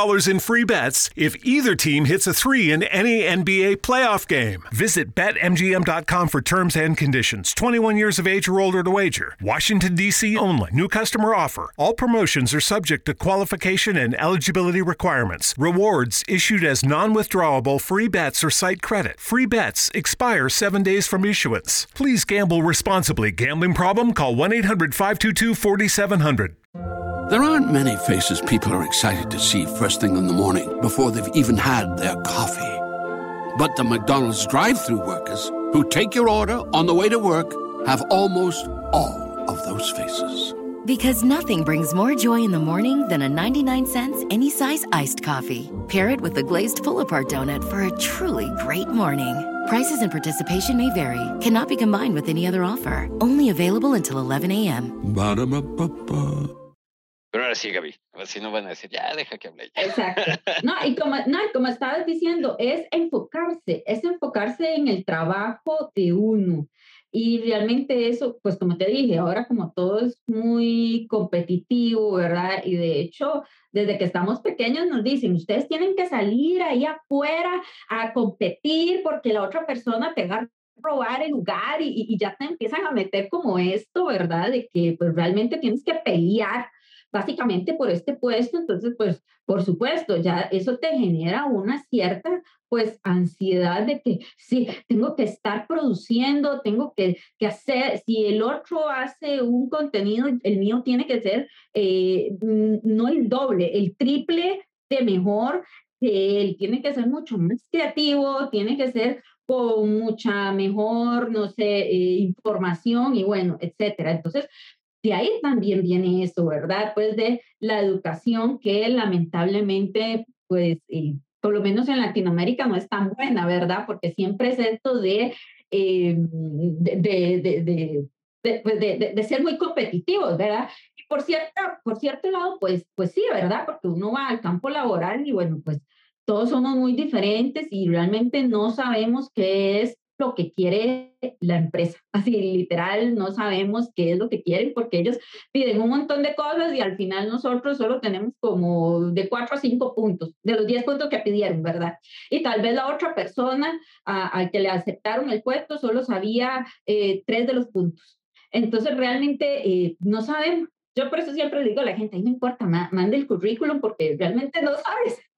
in free bets if either team hits a three in any NBA playoff game. Visit BetMGM.com for terms and conditions. 21 years of age or older to wager. Washington, D.C. only. New customer offer. All promotions are subject to qualification and eligibility requirements. Rewards issued as non withdrawable free bets or site credit. Free bets expire seven days from issuance. Please gamble responsibly. Gambling problem? Call 1 800 522 4700. There aren't many faces people are excited to see first thing in the morning before they've even had their coffee. But the McDonald's drive through workers who take your order on the way to work have almost all of those faces. Because nothing brings more joy in the morning than a 99 cents any size iced coffee. Pair it with a glazed pull apart donut for a truly great morning. Prices and participation may vary, cannot be combined with any other offer. Only available until 11 a.m. Ba-da-ba-ba-ba. Pero ahora sí, Gaby. Si no van a decir, ya deja que hable. Exacto. *laughs* No, y como, no, y como estabas diciendo, es enfocarse, es enfocarse en el trabajo de uno. Y realmente eso, pues como te dije, ahora como todo es muy competitivo, ¿verdad? Y de hecho, desde que estamos pequeños nos dicen, ustedes tienen que salir ahí afuera a competir porque la otra persona te va a robar el lugar y, y ya te empiezan a meter como esto, ¿verdad? De que pues realmente tienes que pelear básicamente por este puesto, entonces pues por supuesto ya eso te genera una cierta pues ansiedad de que sí, tengo que estar produciendo, tengo que, que hacer, si el otro hace un contenido, el mío tiene que ser eh, no el doble, el triple de mejor que él, tiene que ser mucho más creativo, tiene que ser con mucha mejor, no sé, eh, información y bueno, etcétera. Entonces, de ahí también viene eso, ¿verdad? Pues de la educación que lamentablemente, pues, eh, por lo menos en Latinoamérica no es tan buena, ¿verdad? Porque siempre es esto de, eh, de, de, de, pues de, de, ser muy competitivos, ¿verdad? Por cierto, por cierto lado, pues, pues sí, ¿verdad? Porque uno va al campo laboral y bueno, pues todos somos muy diferentes y realmente no sabemos qué es lo que quiere la empresa. *laughs* Así literal, no sabemos qué es lo que quieren porque ellos piden un montón de cosas y al final nosotros solo tenemos como de cuatro a cinco puntos, de los diez puntos que pidieron, ¿verdad? Y tal vez la otra persona al que le aceptaron el puesto solo sabía eh, tres de los puntos. Entonces realmente eh, no sabemos. Yo por eso siempre le digo a la gente, no importa, mande el currículum porque realmente no sabes. *laughs*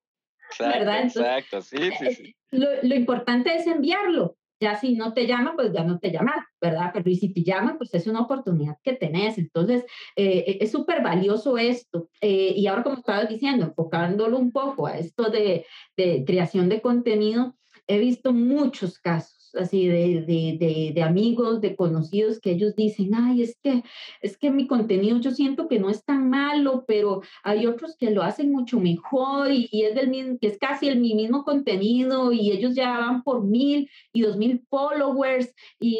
Exacto, ¿verdad? exacto, sí, sí, sí. Lo, lo importante es enviarlo ya si no te llama, pues ya no te llama, ¿verdad? Pero y si te llama, pues es una oportunidad que tenés. Entonces, eh, e, es súper valioso esto. Eh, y ahora, como estabas diciendo, enfocándolo un poco a esto de, de creación de contenido, he visto muchos casos así de, de, de, amigos, de conocidos que ellos dicen, ay, es que, es que mi contenido yo siento que no es tan malo, pero hay otros que lo hacen mucho mejor y, es del mismo, que es casi el mismo contenido y ellos ya van por mil y dos mil followers y,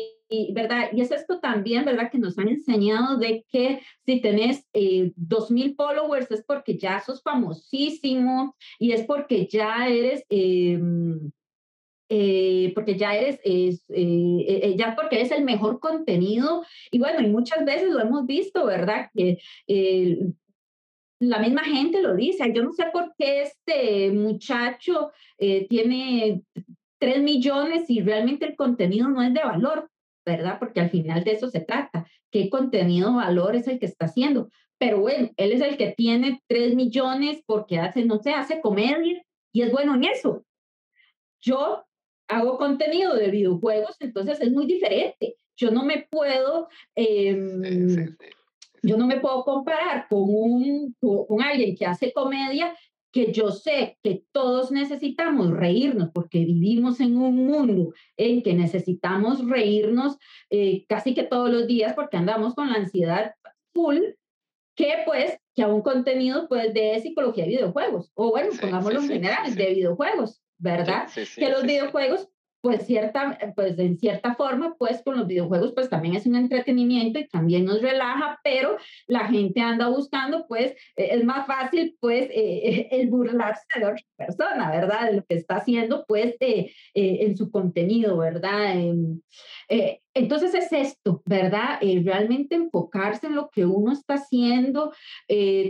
¿verdad? Y es esto también, ¿verdad? Que nos han enseñado de que si tenés eh, dos mil followers es porque ya sos famosísimo y es porque ya eres... Eh, eh, porque ya eres, es, eh, eh, ya porque eres el mejor contenido. Y bueno, y muchas veces lo hemos visto, ¿verdad? Que la misma gente lo dice. Yo no sé por qué este muchacho tiene tres millones y realmente el contenido no es de valor, ¿verdad? Porque al final de eso se trata. ¿Qué contenido valor es el que está haciendo? Pero bueno, él es el que tiene tres millones porque hace, no sé, hace comedia y es bueno en eso. Yo hago contenido de videojuegos, entonces es muy diferente. Yo no me puedo, em, yo no me puedo comparar con, un, con alguien que hace comedia que yo sé que todos necesitamos reírnos porque vivimos en un mundo en que necesitamos reírnos eh, casi que todos los días porque andamos con la ansiedad full, que pues que a un contenido pues de psicología de videojuegos, o bueno, pongámoslo en general, de videojuegos. ¿Verdad? que los videojuegos pues, cierta, pues en cierta forma, pues con los videojuegos, pues también es un entretenimiento y también nos relaja, pero la gente anda buscando, pues eh, es más fácil, pues, eh, *laughs* el burlarse de otra persona, ¿verdad? De lo que está haciendo, pues, en su contenido, ¿verdad? Em, entonces es esto, ¿verdad? realmente enfocarse en lo que uno está haciendo,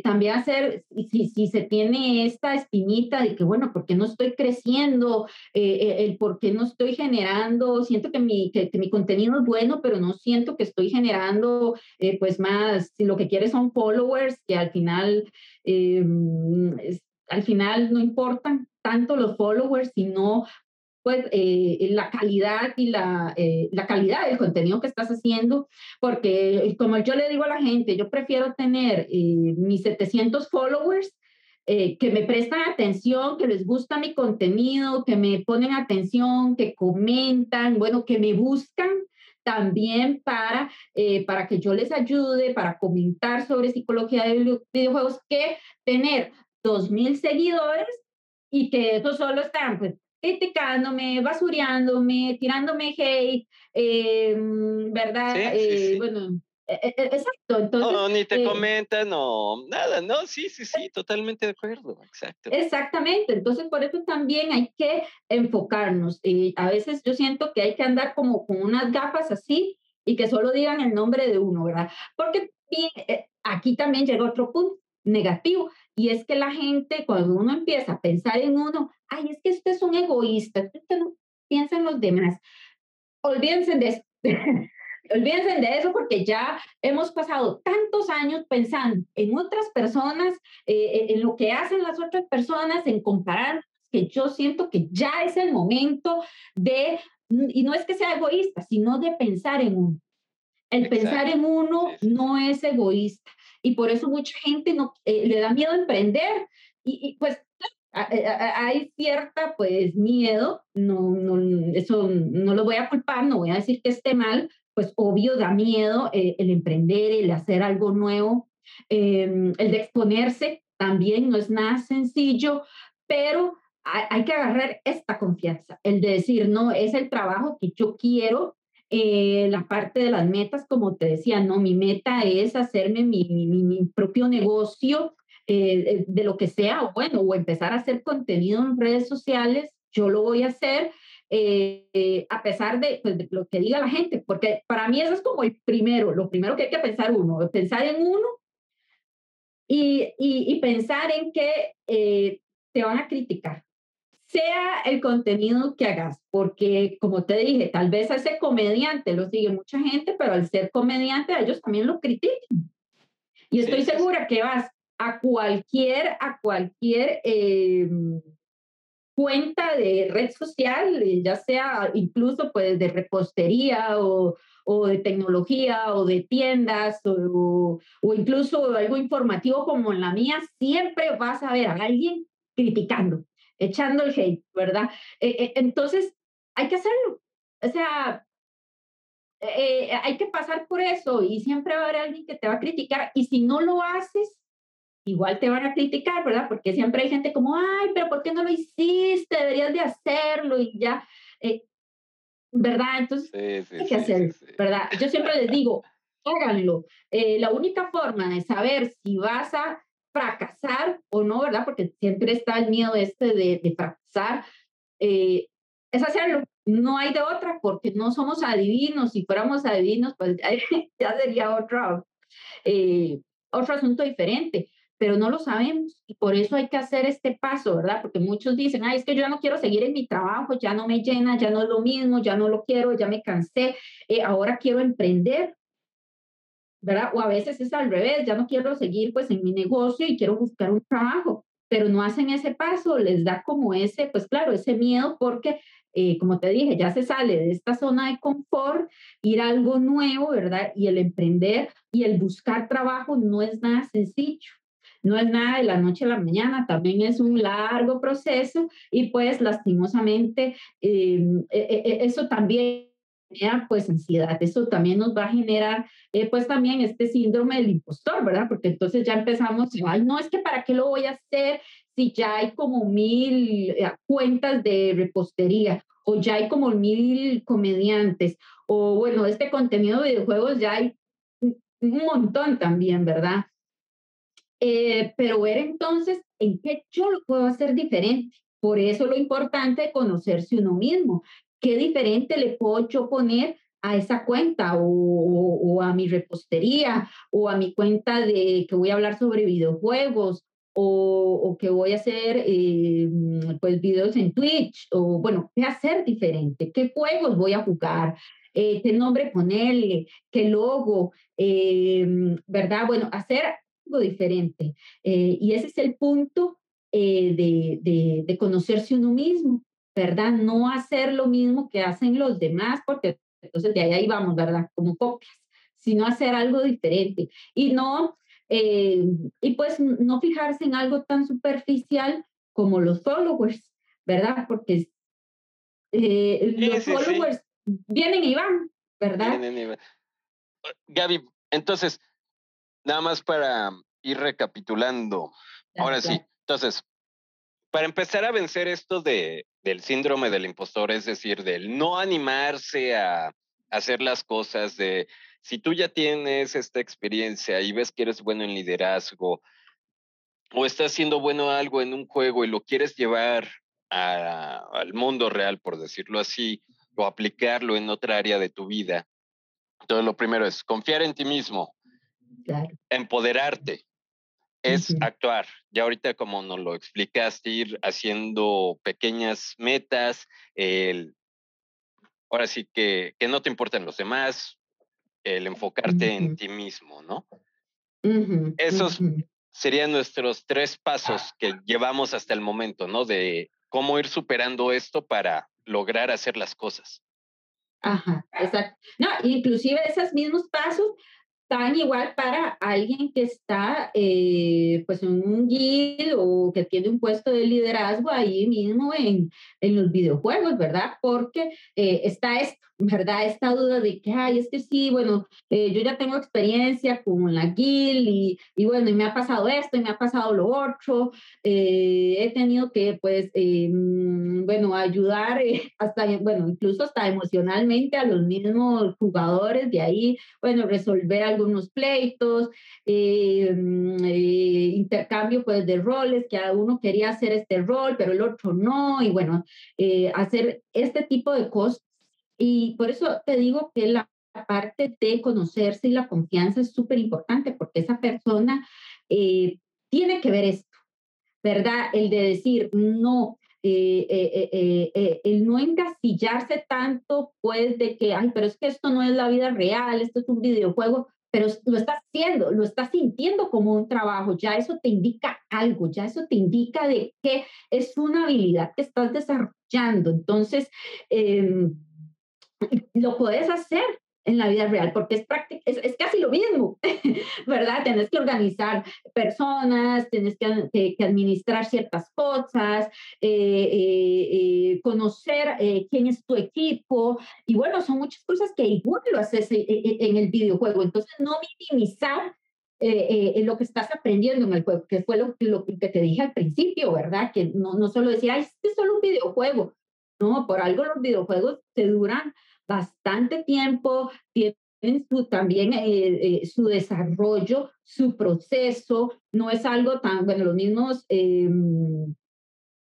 también hacer, si, si se tiene esta espinita de que, bueno, ¿por qué no estoy creciendo? el por qué no estoy generando, siento que mi, que, mi contenido es bueno, pero no siento que estoy generando, eh, pues más, si lo que quieres son followers, que al final, eh, al final no importan tanto los followers, sino pues eh, la calidad y la, la calidad del contenido que estás haciendo, porque como yo le digo a la gente, yo prefiero tener mis 700 followers eh, que me prestan atención, que les gusta mi contenido, que me ponen atención, que comentan, bueno, que me buscan también para, eh, para que yo les ayude, para comentar sobre psicología de videojuegos, que tener dos mil seguidores y que eso solo están pues, criticándome, basureándome, tirándome hate, eh, ¿verdad? Bueno, e, e, e, exacto, entonces... No, ni te eh comentan, no, nada, no, sí, sí, sí, totalmente de acuerdo, exacto. Exactamente, entonces por eso también hay que enfocarnos. Y a veces yo siento que hay que andar como con unas gafas así y que solo digan el nombre de uno, ¿verdad? Porque eh, aquí también llega otro punto negativo y es que la gente cuando uno empieza a pensar en uno, ay, es que usted es un egoísta, usted no piensa en los demás. Olvídense de eso. *laughs* Olvídense de eso porque ya hemos pasado tantos años pensando en otras personas, eh, en lo que hacen las otras personas, en comparar, que yo siento que ya es el momento de, y no es que sea egoísta, sino de pensar en uno. El pensar en uno no es egoísta y por eso mucha gente no, eh, le da miedo emprender y, pues hay cierta pues miedo, no, no, eso no lo voy a culpar, no voy a decir que esté mal, pues obvio da miedo eh, el emprender, el hacer algo nuevo, em, el de exponerse también no es nada sencillo, pero hay, que agarrar esta confianza, el de decir, no, es el trabajo que yo quiero, eh, la parte de las metas, como te decía, no, mi meta es hacerme mi, mi, mi propio negocio eh, de lo que sea, o bueno, o empezar a hacer contenido en redes sociales, yo lo voy a hacer, eh, a pesar pues, de, lo que diga la gente, porque para mí eso es como el primero, lo primero que hay que pensar uno, pensar en uno y, y, pensar en que eh, te van a criticar, sea el contenido que hagas, porque como te dije, tal vez a ese comediante lo sigue mucha gente, pero al ser comediante a ellos también lo critican. Y estoy segura que vas a cualquier, a cualquier... Eh, cuenta de red social, eh, ya sea incluso pues de repostería o, o de tecnología o de tiendas o, o, incluso algo informativo como en la mía, siempre vas a ver a alguien criticando, echando el hate, ¿verdad? Eh, eh, entonces, hay que hacerlo. O sea, hay que pasar por eso y siempre va a haber alguien que te va a criticar y si no lo haces, igual te van a criticar, ¿verdad? Porque siempre hay gente como, ay, pero ¿por qué no lo hiciste? Deberías de hacerlo y ya, eh, ¿verdad? Entonces, hay que hacerlo, ¿verdad? Yo siempre les digo, *laughs* háganlo. Eh, la única forma de saber si vas a fracasar o no, ¿verdad? Porque siempre está el miedo este de, de fracasar, eh, es hacerlo. No hay de otra, porque no somos adivinos. Si fuéramos adivinos, pues ya *laughs* sería otro, otro asunto diferente pero no lo sabemos y por eso hay que hacer este paso, ¿verdad? Porque muchos dicen, ay, es que yo ya no quiero seguir en mi trabajo, ya no me llena, ya no es lo mismo, ya no lo quiero, ya me cansé, eh, ahora quiero emprender, ¿verdad? O a veces es al revés, ya no quiero seguir pues en mi negocio y quiero buscar un trabajo, pero no hacen ese paso, les da como ese, pues claro, ese miedo porque eh, como te dije, ya se sale de esta zona de confort, ir a algo nuevo, ¿verdad? Y el emprender y el buscar trabajo no es nada sencillo no es nada de la noche a la mañana, también es un largo proceso y pues lastimosamente em, e, e, e, eso también genera pues ansiedad, eso también nos va a generar eh, pues también este síndrome del impostor, ¿verdad? Porque entonces ya empezamos, ay, no, es que para qué lo voy a hacer si ya hay como mil eh, cuentas de repostería o ya hay como mil comediantes, o bueno, este contenido de videojuegos ya hay un montón también, ¿verdad? Eh, pero ver entonces en qué yo lo puedo hacer diferente. Por eso lo importante es conocerse uno mismo. ¿Qué diferente le puedo yo poner a esa cuenta o, a mi repostería o a mi cuenta de que voy a hablar sobre videojuegos o, que voy a hacer eh, pues videos en Twitch o bueno, qué hacer diferente, qué juegos voy a jugar, eh, qué nombre ponerle, qué logo, eh, ¿verdad? Bueno, hacer algo diferente. y ese es el punto de, de, de conocerse uno mismo, ¿verdad? No hacer lo mismo que hacen los demás, porque entonces, de ahí, ahí vamos, ¿verdad? Como copias, sino hacer algo diferente. Y no, eh, y pues no fijarse en algo tan superficial como los followers, ¿verdad? Porque eh, los followers vienen y van, ¿verdad? Vienen y van. Gaby, entonces, nada más para ir recapitulando. Ahora sí, entonces, para empezar a vencer esto de, del síndrome del impostor, es decir, del no animarse a hacer las cosas, de si tú ya tienes esta experiencia y ves que eres bueno en liderazgo o estás haciendo bueno algo en un juego y lo quieres llevar al mundo real, por decirlo así, o aplicarlo en otra área de tu vida. Entonces, lo primero es confiar en ti mismo, empoderarte, es actuar. Ya ahorita como nos lo explicaste, ir haciendo pequeñas metas, el, ahora sí que, que no te importen los demás, el enfocarte en ti mismo, ¿no? Esos serían nuestros tres pasos que llevamos hasta el momento, ¿no? De cómo ir superando esto para lograr hacer las cosas. Ajá, exacto. No, inclusive esos mismos pasos tan igual para alguien que está eh, pues en un guild o que tiene un puesto de liderazgo ahí mismo en, en los videojuegos, ¿verdad? Porque eh, está esto, ¿verdad? Esta duda de que, ay, es que sí, bueno, eh, yo ya tengo experiencia con la guild y, y, bueno, y me ha pasado esto y me ha pasado lo otro, he tenido que pues, mm, bueno, ayudar *laughs* hasta, bueno, incluso hasta emocionalmente a los mismos jugadores de ahí, bueno, resolver algo unos pleitos, eh, mm, eh, intercambio pues de roles, que uno quería hacer este rol, pero el otro no, y bueno, eh, hacer este tipo de cosas. Y por eso te digo que la parte de conocerse y la confianza es súper importante, porque esa persona tiene que ver esto, ¿verdad? El de decir, no, eh, eh, eh, el no encasillarse tanto, pues, de que, ay, pero es que esto no es la vida real, esto es un videojuego, pero lo estás haciendo, lo estás sintiendo como un trabajo, ya eso te indica algo, ya eso te indica de que es una habilidad que estás desarrollando. Entonces, em, *laughs* lo puedes hacer en la vida real, porque es, es, es casi lo mismo, *laughs* ¿verdad? Tienes que organizar personas, tienes que, que, administrar ciertas cosas, eh, eh, eh, conocer quién es tu equipo, y bueno, son muchas cosas que igual lo haces en el videojuego, entonces no minimizar lo que estás aprendiendo en el juego, que fue lo, lo, que te dije al principio, ¿verdad? Que no, no solo decir, ay, este es solo un videojuego, no, por algo los videojuegos te duran bastante tiempo, tienen su, también eh, eh, su desarrollo, su proceso, no es algo tan, bueno, los mismos... Em,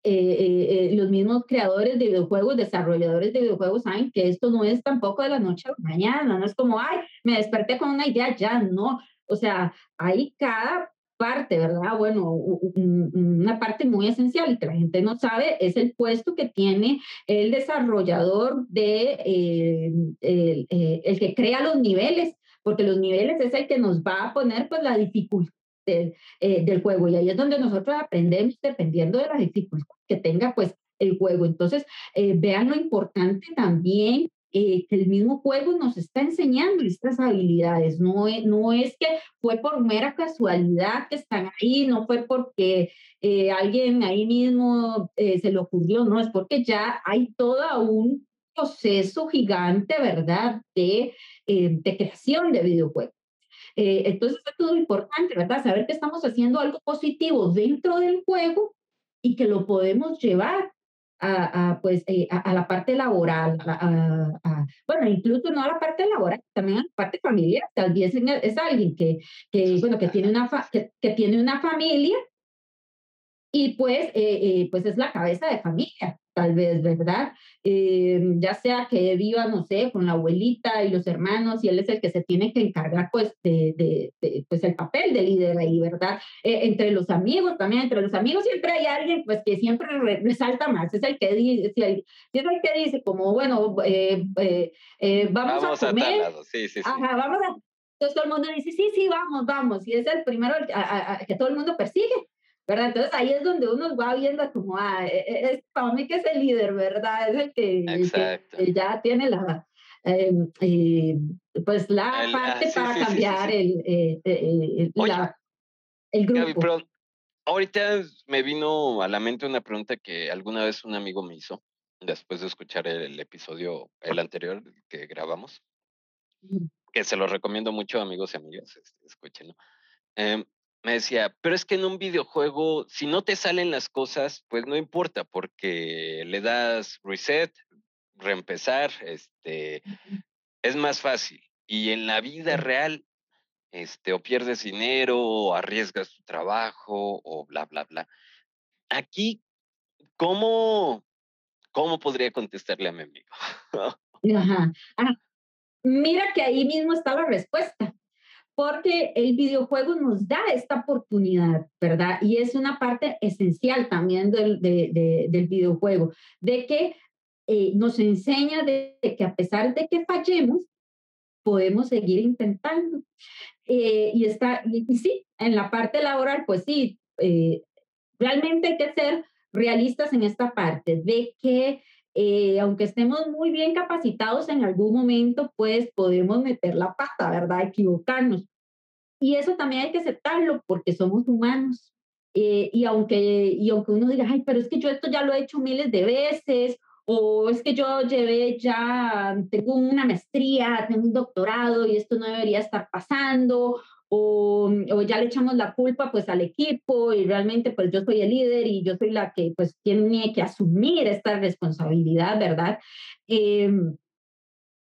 eh, los mismos creadores de videojuegos, desarrolladores de videojuegos saben que esto no es tampoco de la noche a la mañana, no es como, ay, me desperté con una idea, ya no. O sea, hay cada parte, ¿verdad? Bueno, una parte muy esencial y que la gente no sabe es el puesto que tiene el desarrollador de eh, eh, el, que crea los niveles, porque los niveles es el que nos va a poner pues la dificultad del, eh, del juego y ahí es donde nosotros aprendemos dependiendo de la dificultad que tenga pues el juego. Entonces, vean lo importante también eh, que el mismo juego nos está enseñando estas habilidades. No es, no es que fue por mera casualidad que están ahí, no fue porque eh, alguien ahí mismo eh, se le ocurrió, no, es porque ya hay todo un proceso gigante, ¿verdad?, de, de creación de videojuegos. entonces es todo importante, ¿verdad? Saber que estamos haciendo algo positivo dentro del juego y que lo podemos llevar a, pues, eh, a, la parte laboral, bueno, incluso no a la parte laboral, también a la parte familiar. Tal vez es alguien que, que, bueno, que, tiene una que, que, tiene una familia y pues, eh, pues es la cabeza de familia tal vez, ¿verdad? Eh, ya sea que viva, no sé, con la abuelita y los hermanos y él es el que se tiene que encargar pues de, de, pues el papel de líder ahí, ¿verdad? Eh, entre los amigos también, entre los amigos siempre hay alguien pues que siempre resalta más, es el que dice, es el que dice como, bueno, eh, vamos, a comer, sí, sí, sí. Ajá, vamos a... Entonces todo el mundo dice, sí, sí, vamos, vamos, y es el primero que todo el mundo persigue. ¿Verdad? Entonces ahí es donde uno va viendo como, ah, e, e, es para mí que es el líder, ¿verdad? Es el que, ya tiene la, em, eh, pues la ah, parte para cambiar el, eh, eh, el grupo. pero ahorita me vino a la mente una pregunta que alguna vez un amigo me hizo después de escuchar el, episodio, el anterior que grabamos, que se lo recomiendo mucho amigos y amigas, este, escúchenlo. Em, me decía, pero es que en un videojuego, si no te salen las cosas, pues no importa, porque le das reset, reempezar, este, es más fácil. Y en la vida real, este, o pierdes dinero, o arriesgas tu trabajo, o bla, bla, bla. Aquí, ¿cómo, cómo podría contestarle a mi amigo? *laughs* Ajá. Ah, mira que ahí mismo está la respuesta porque el videojuego nos da esta oportunidad, ¿verdad? Y es una parte esencial también del, del videojuego, de que eh, nos enseña de, que a pesar de que fallemos, podemos seguir intentando. Eh, y, está, y, sí, en la parte laboral, pues sí, eh, realmente hay que ser realistas en esta parte, de que aunque estemos muy bien capacitados en algún momento, pues podemos meter la pata, ¿verdad? Equivocarnos. Y eso también hay que aceptarlo porque somos humanos. Eh, y, aunque, y aunque uno diga, ay, pero es que yo esto ya lo he hecho miles de veces, o es que yo llevé ya, tengo una maestría, tengo un doctorado y esto no debería estar pasando, o, o, ya le echamos la culpa pues al equipo y realmente pues yo soy el líder y yo soy la que pues tiene que asumir esta responsabilidad, ¿verdad? Em,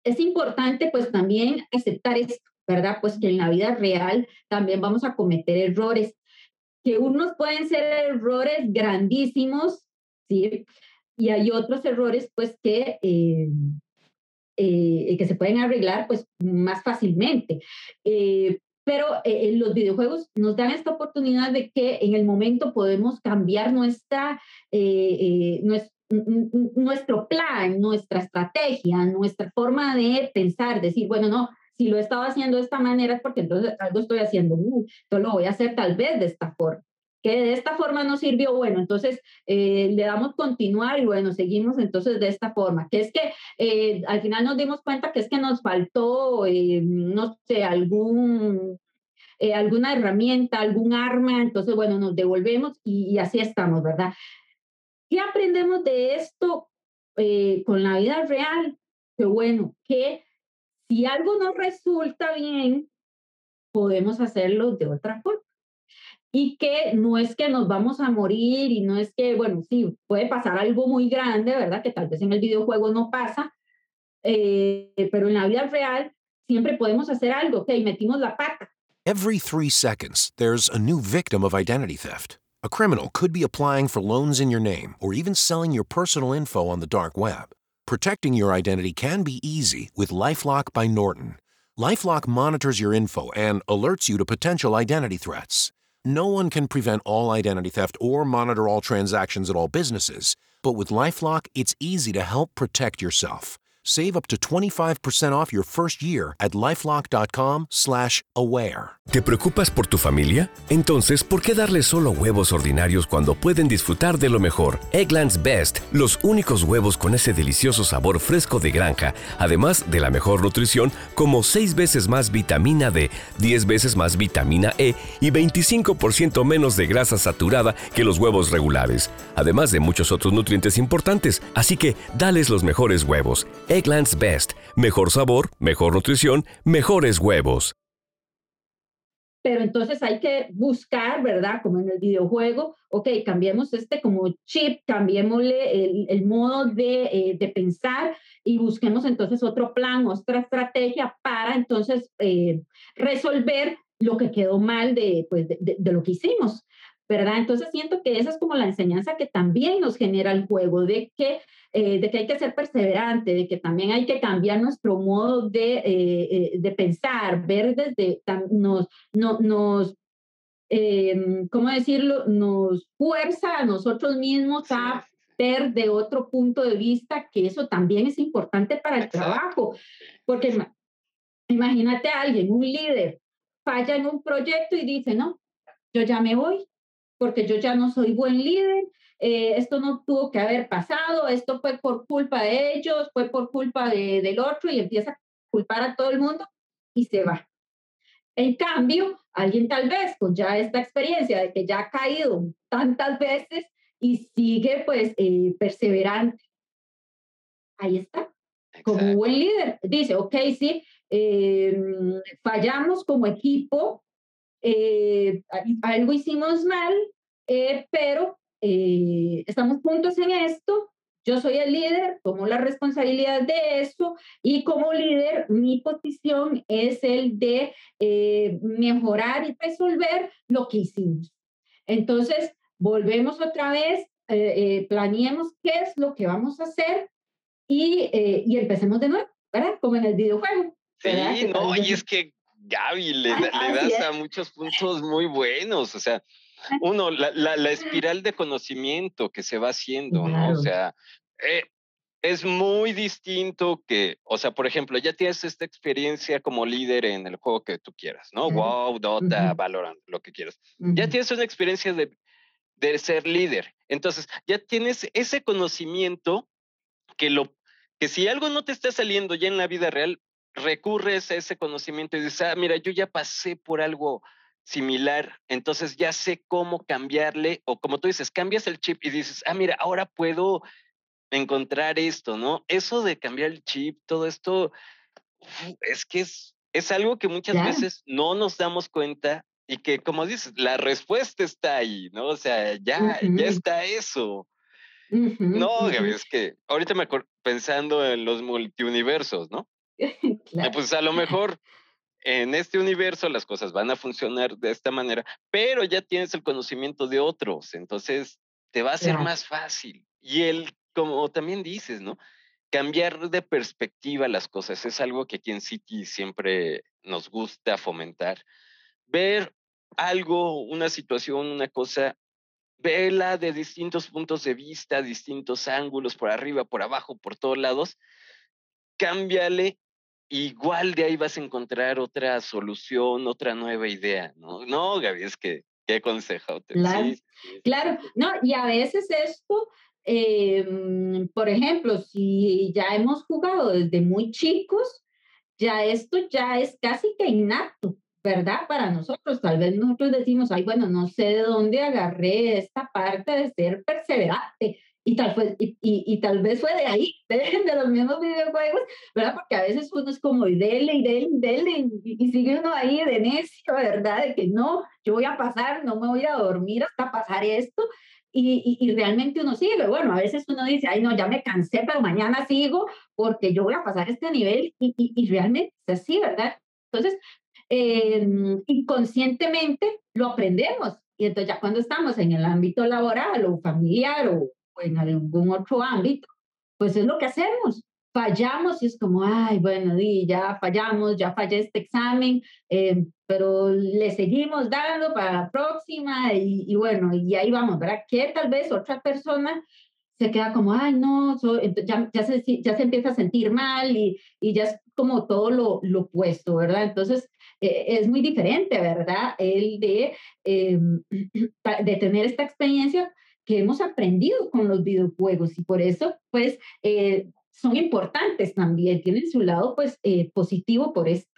es importante pues también aceptar esto, ¿verdad? Pues que en la vida real también vamos a cometer errores, que unos pueden ser errores grandísimos, ¿sí? Y hay otros errores pues que... Eh, eh, que se pueden arreglar pues más fácilmente. Eh, pero los videojuegos nos dan esta oportunidad de que en el momento podemos cambiar nuestra, nuestro plan, nuestra estrategia, nuestra forma de pensar, decir, bueno, no, si lo estaba haciendo de esta manera es porque entonces algo estoy haciendo, entonces lo voy a hacer tal vez de esta forma. Que de esta forma no sirvió, bueno, entonces eh, le damos continuar y bueno, seguimos entonces de esta forma. Que es que eh, al final nos dimos cuenta que es que nos faltó, eh, no sé, algún alguna herramienta, algún arma, entonces, bueno, nos devolvemos y, y así estamos, ¿verdad? ¿Qué aprendemos de esto con la vida real? Que bueno, que si algo no resulta bien, podemos hacerlo de otra forma. Y que no es que nos vamos a morir y no es que, bueno, sí, puede pasar algo muy grande, ¿verdad? Que tal vez en el videojuego no pasa, eh, pero en la vida real siempre podemos hacer algo, ok, metimos la pata. Every three seconds, there's a new victim of identity theft. A criminal could be applying for loans in your name or even selling your personal info on the dark web. Protecting your identity can be easy with Lifelock by Norton. Lifelock monitors your info and alerts you to potential identity threats. No one can prevent all identity theft or monitor all transactions at all businesses, but with Lifelock, it's easy to help protect yourself. Save up to 25% off your first year at lifelock.com/aware. ¿Te preocupas por tu familia? Entonces, ¿por qué darles solo huevos ordinarios cuando pueden disfrutar de lo mejor? Eggland's Best, los únicos huevos con ese delicioso sabor fresco de granja, además de la mejor nutrición, como 6 veces más vitamina D, 10 veces más vitamina E y 25% menos de grasa saturada que los huevos regulares, además de muchos otros nutrientes importantes. Así que, dales los mejores huevos. Egglands Best. Mejor sabor, mejor nutrición, mejores huevos. pero entonces hay que buscar, ¿verdad? Como en el videojuego, ok, cambiemos este como chip, cambiémosle el, el modo de, eh, de, pensar y busquemos entonces otro plan, otra estrategia para entonces eh, resolver lo que quedó mal de, pues, de, de, lo que hicimos. ¿verdad? Entonces siento que esa es como la enseñanza que también nos genera el juego, de que, eh, de que hay que ser perseverante, de que también hay que cambiar nuestro modo de, eh, eh de pensar, ver desde, nos, no, nos eh, ¿cómo decirlo? Nos fuerza a nosotros mismos a ver de otro punto de vista, que eso también es importante para el trabajo, porque imagínate a alguien, un líder, falla en un proyecto y dice, no, yo ya me voy, porque yo ya no soy buen líder, eh, esto no tuvo que haber pasado, esto fue por culpa de ellos, fue por culpa de, del otro y empieza a culpar a todo el mundo y se va. En cambio, alguien tal vez con ya esta experiencia de que ya ha caído tantas veces y sigue pues eh, perseverante, ahí está, como buen líder. Dice, ok, sí, eh, fallamos como equipo, eh, algo hicimos mal, eh, pero eh, estamos juntos en esto, yo soy el líder, tomo la responsabilidad de eso y como líder mi posición es el de eh, mejorar y resolver lo que hicimos. Entonces, volvemos otra vez, eh, eh, planeemos qué es lo que vamos a hacer y, eh, y empecemos de nuevo, ¿verdad? Como en el videojuego. Sí, no, y es que Gaby, le, le das es. a muchos puntos muy buenos. O sea, uno, la, la, la espiral de conocimiento que se va haciendo, ¿no? O sea, eh, es muy distinto que, o sea, por ejemplo, ya tienes esta experiencia como líder en el juego que tú quieras, ¿no? WoW, Dota, Ujú. Valorant, lo que quieras. Ya tienes una experiencia de, de ser líder. Entonces, ya tienes ese conocimiento que lo que si algo no te está saliendo ya en la vida real, recurres a ese conocimiento y dices, ah, mira, yo ya pasé por algo similar, entonces ya sé cómo cambiarle, o como tú dices, cambias el chip y dices, ah, mira, ahora puedo encontrar esto, ¿no? Eso de cambiar el chip, todo esto, es que es, es algo que muchas veces no nos damos cuenta y que, como dices, la respuesta está ahí, ¿no? O sea, ya, ya está eso. No, Gaby, ujú. es que ahorita me pensando en los multiuniversos, ¿no? *laughs* Claro. Pues a lo mejor en este universo las cosas van a funcionar de esta manera, pero ya tienes el conocimiento de otros, entonces te va a ser más fácil. Y el, como también dices, ¿no? Cambiar de perspectiva las cosas es algo que aquí en City siempre nos gusta fomentar. Ver algo, una situación, una cosa, vela de distintos puntos de vista, distintos ángulos, por arriba, por abajo, por todos lados, cámbiale, igual de ahí vas a encontrar otra solución, otra nueva idea, ¿no? No, Gaby, es que, qué consejo. te- Claro, sí, sí, sí. claro, no, y a veces esto, eh, mm, por ejemplo, si ya hemos jugado desde muy chicos, ya esto ya es casi que innato, ¿verdad? Para nosotros, tal vez nosotros decimos, ay, bueno, no sé de dónde agarré esta parte de ser perseverante. Y tal, fue, y, y, y tal vez fue de ahí, *laughs* de, de, los mismos videojuegos, ¿verdad? Porque a veces uno es como, y dele, y dele, dele, y, y sigue uno ahí de necio, ¿verdad? De que no, yo voy a pasar, no me voy a dormir hasta pasar esto. Y, realmente uno sigue. Bueno, a veces uno dice, ay, no, ya me cansé, pero mañana sigo porque yo voy a pasar este nivel y realmente es así, ¿verdad? Entonces, eh, inconscientemente lo aprendemos. Y entonces ya cuando estamos en el ámbito laboral o familiar o, o en algún otro ámbito, pues es lo que hacemos. Fallamos y es como, ay, bueno, di, ya fallamos, ya fallé este examen, eh, pero le seguimos dando para la próxima y, y, bueno, y ahí vamos, ¿verdad? Que tal vez otra persona se queda como, ay, no, so, ya, ya, se, ya se empieza a sentir mal y, y ya es como todo lo, lo opuesto, ¿verdad? Entonces, eh, es muy diferente, ¿verdad? El de, eh, *clears throat* de tener esta experiencia que hemos aprendido con los videojuegos y por eso, pues, eh, son importantes también, tienen su lado, pues, eh, positivo por esto.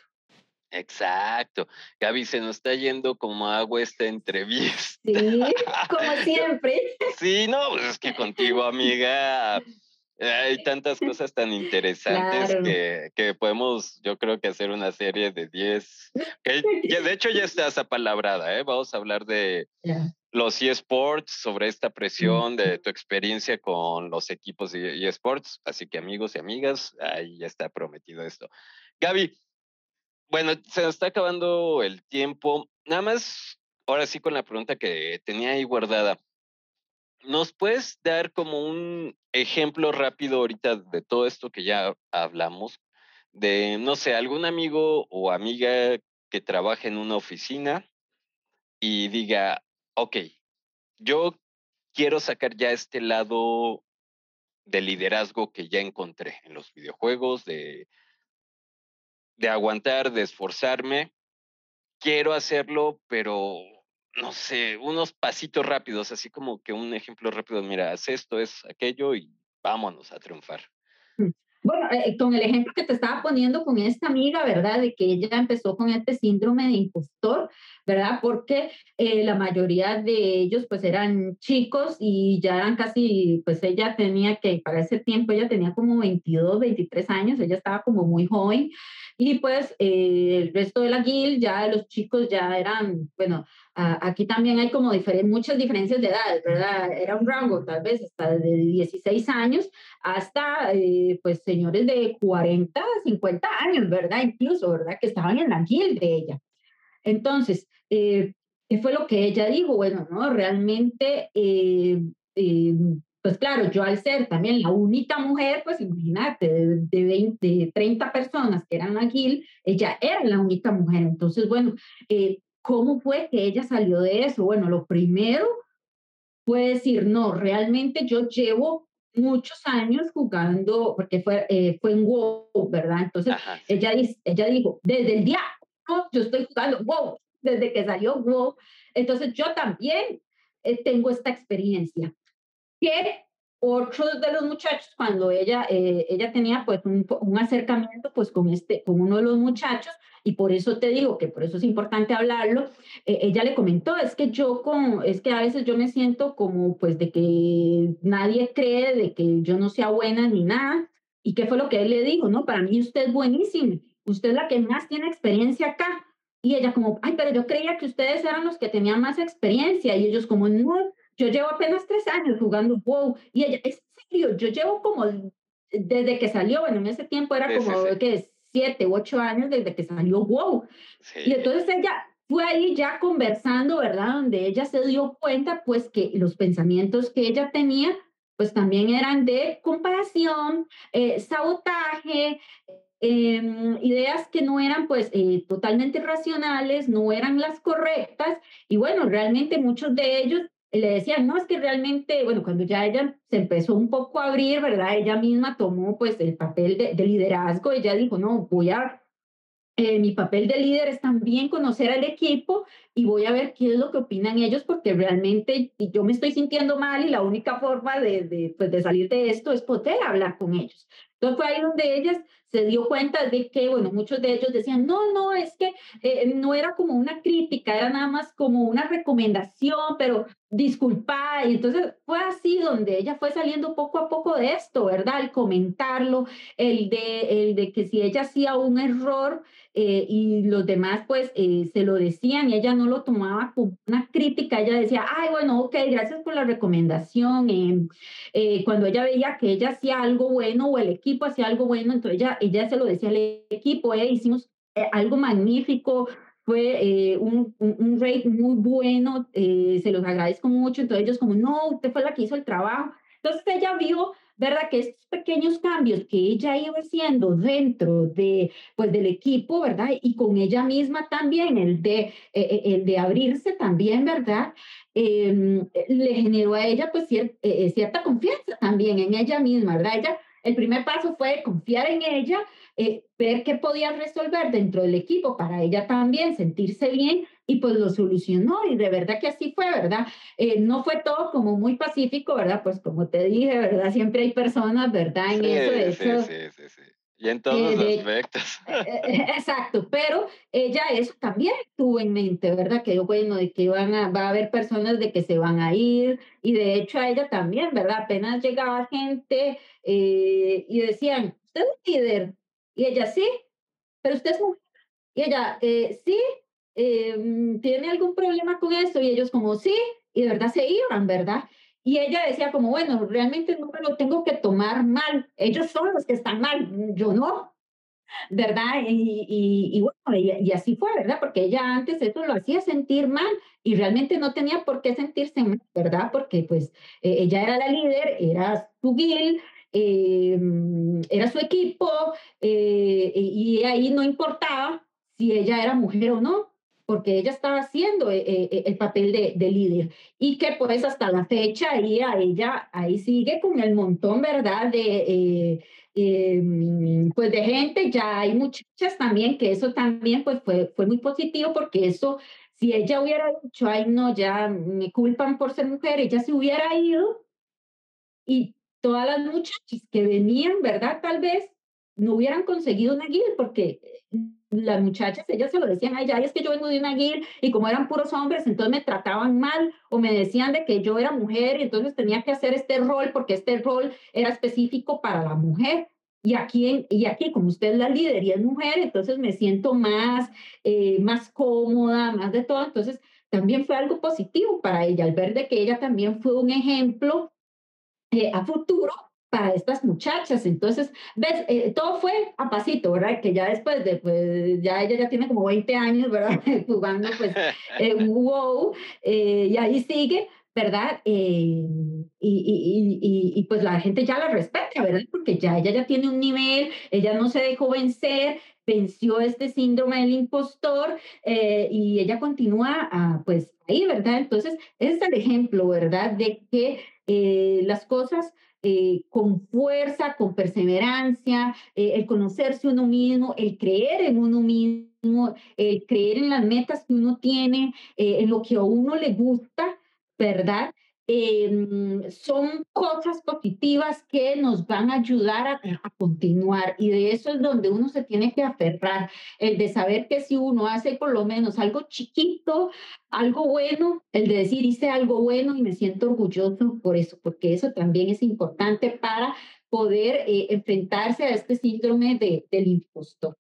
Exacto. Gaby, se nos está yendo como agua esta entrevista. Sí, como *laughs* siempre. Sí, no, pues es que contigo, amiga, Hay tantas cosas tan interesantes que, que, podemos, yo creo que hacer una serie de 10. Que, *laughs* de hecho ya estás apalabrada, ¿eh? Vamos a hablar de los eSports, sobre esta presión de tu experiencia con los equipos de eSports. Así que amigos y amigas, ahí ya está prometido esto. Gaby, bueno, se nos está acabando el tiempo. Nada más, ahora sí con la pregunta que tenía ahí guardada. ¿Nos puedes dar como un ejemplo rápido ahorita de todo esto que ya hablamos? De, no sé, algún amigo o amiga que trabaje en una oficina y diga, ok, yo quiero sacar ya este lado de liderazgo que ya encontré en los videojuegos, de, de aguantar, de esforzarme. Quiero hacerlo, pero no sé, unos pasitos rápidos, así como que un ejemplo rápido, mira, haz esto, es aquello y vámonos a triunfar. Mm. Bueno, eh, con el ejemplo que te estaba poniendo con esta amiga, ¿verdad? De que ella empezó con este síndrome de impostor, ¿verdad? Porque eh, la mayoría de ellos pues eran chicos y ya eran casi, pues ella tenía que, para ese tiempo ella tenía como 22, 23 años, ella estaba como muy joven y pues eh, el resto de la guild, ya los chicos ya eran, bueno, aquí también hay como muchas diferencias de edad, ¿verdad? Era un rango tal vez hasta de 16 años hasta eh, pues señores de 40, 50 años, ¿verdad? Incluso, ¿verdad? Que estaban en la guild de ella. Entonces, eh, ¿qué fue lo que ella dijo? Bueno, no, realmente pues claro, yo al ser también la única mujer, pues imagínate, de, 20, 30 personas que eran aquí, ella era la única mujer. Entonces, bueno, eh, ¿cómo fue que ella salió de eso? Bueno, lo primero fue decir, no, realmente yo llevo muchos años jugando, porque fue, eh, fue en WoW, ¿verdad? Entonces, ella, ella dijo, desde el día, yo estoy jugando WoW, desde que salió WoW. Entonces, yo también eh, tengo esta experiencia que otros de los muchachos, cuando ella, eh, ella tenía pues un, un, acercamiento pues con, este, con uno de los muchachos, y por eso te digo que por eso es importante hablarlo, eh, ella le comentó, es que yo con, es que a veces yo me siento como pues de que nadie cree, de que yo no sea buena ni nada, y qué fue lo que él le dijo, no, para mí usted es buenísimo, usted es la que más tiene experiencia acá, y ella como, ay, pero yo creía que ustedes eran los que tenían más experiencia, y ellos como, no, yo llevo apenas tres años jugando WoW y ella, es serio, yo llevo como desde que salió, bueno, en ese tiempo era como que siete u ocho años desde que salió WoW. Y entonces ella fue ahí ya conversando, ¿verdad? Donde ella se dio cuenta pues que los pensamientos que ella tenía pues también eran de comparación, eh, sabotaje, em, ideas que no eran pues eh, totalmente racionales, no eran las correctas y bueno, realmente muchos de ellos le decían, no, es que realmente, bueno, cuando ya ella se empezó un poco a abrir, ¿verdad? Ella misma tomó pues el papel de, de liderazgo, ella dijo, no, voy a, eh, mi papel de líder es también conocer al equipo y voy a ver qué es lo que opinan ellos, porque realmente yo me estoy sintiendo mal y la única forma de, de, pues, de salir de esto es poder hablar con ellos. Entonces fue ahí donde ellas se dio cuenta de que, bueno, muchos de ellos decían, no, no, es que eh, no era como una crítica, era nada más como una recomendación, pero disculpa. Y entonces fue así donde ella fue saliendo poco a poco de esto, ¿verdad? El comentarlo, el de, el de que si ella hacía un error eh, y los demás pues eh, se lo decían y ella no lo tomaba como una crítica, ella decía, ay, bueno, ok, gracias por la recomendación. cuando ella veía que ella hacía algo bueno o el equipo hacía algo bueno, entonces ella ella se lo decía al equipo, eh, hicimos eh, algo magnífico, fue eh, un, un, rate muy bueno, se los agradezco mucho, entonces ellos como, no, usted fue la que hizo el trabajo. Entonces ella vio, ¿verdad? Que estos pequeños cambios que ella iba haciendo dentro de, pues, del equipo, ¿verdad? Y con ella misma también, el de, el de abrirse también, ¿verdad? Em, le generó a ella pues cierta confianza también en ella misma, ¿verdad? Ella el primer paso fue confiar en ella, eh, ver qué podía resolver dentro del equipo para ella también sentirse bien y pues lo solucionó y de verdad que así fue, ¿verdad? Eh, no fue todo como muy pacífico, ¿verdad? Pues como te dije, ¿verdad? Siempre hay personas, ¿verdad? En eso, de sí, hecho. Sí, sí, sí. Y en todos los aspectos. exacto, pero ella eso también tuvo en mente, ¿verdad? Que bueno, de que van a, va a haber personas de que se van a ir, y de hecho a ella también, ¿verdad? Apenas llegaba gente y decían, ¿usted es líder? Y ella, sí, pero usted es mujer. Y ella, eh, sí, em, ¿tiene algún problema con eso? Y ellos como, sí, y de verdad se iban, ¿verdad? Y ella decía como, bueno, realmente no me lo tengo que tomar mal, ellos son los que están mal, yo no, ¿verdad? Y, y, bueno, y, así fue, ¿verdad? Porque ella antes eso lo hacía sentir mal y realmente no tenía por qué sentirse mal, ¿verdad? Porque pues eh, ella era la líder, era su guild, em, era su equipo eh, y ahí no importaba si ella era mujer o no, porque ella estaba haciendo eh, eh, el papel de, de, líder y que pues hasta la fecha ahí ella ahí sigue con el montón, ¿verdad? De, em, pues de gente, ya hay muchachas también, que eso también pues fue, fue muy positivo porque eso, si ella hubiera dicho, ay no, ya me culpan por ser mujer, ella se hubiera ido y todas las muchachas que venían, ¿verdad? Tal vez no hubieran conseguido una guía porque las muchachas, ellas se lo decían a ella, es que yo vengo de una guía y como eran puros hombres, entonces me trataban mal o me decían de que yo era mujer y entonces tenía que hacer este rol porque este rol era específico para la mujer. Y aquí, y aquí como usted es la líder y es mujer, entonces me siento más, eh, más cómoda, más de todo. Entonces también fue algo positivo para ella, al ver de que ella también fue un ejemplo eh, a futuro para estas muchachas. Entonces, ves, eh, todo fue a pasito, ¿verdad? Que ya después de, pues, ya ella ya tiene como 20 años, ¿verdad? *laughs* Jugando, pues, eh, *laughs* wow, eh, y ahí sigue, ¿verdad? y, y, y, y, pues la gente ya la respeta, ¿verdad? Porque ya ella ya tiene un nivel, ella no se dejó vencer, venció este síndrome del impostor y ella continúa, ah, pues, ahí, ¿verdad? Entonces, ese es el ejemplo, ¿verdad? De que las cosas eh, con fuerza, con perseverancia, eh, el conocerse uno mismo, el creer en uno mismo, el creer en las metas que uno tiene, eh, en lo que a uno le gusta, ¿verdad? Em, son cosas positivas que nos van a ayudar a, a, continuar y de eso es donde uno se tiene que aferrar, el de saber que si uno hace por lo menos algo chiquito, algo bueno, el de decir hice algo bueno y me siento orgulloso por eso, porque eso también es importante para poder eh, enfrentarse a este síndrome de, del impostor.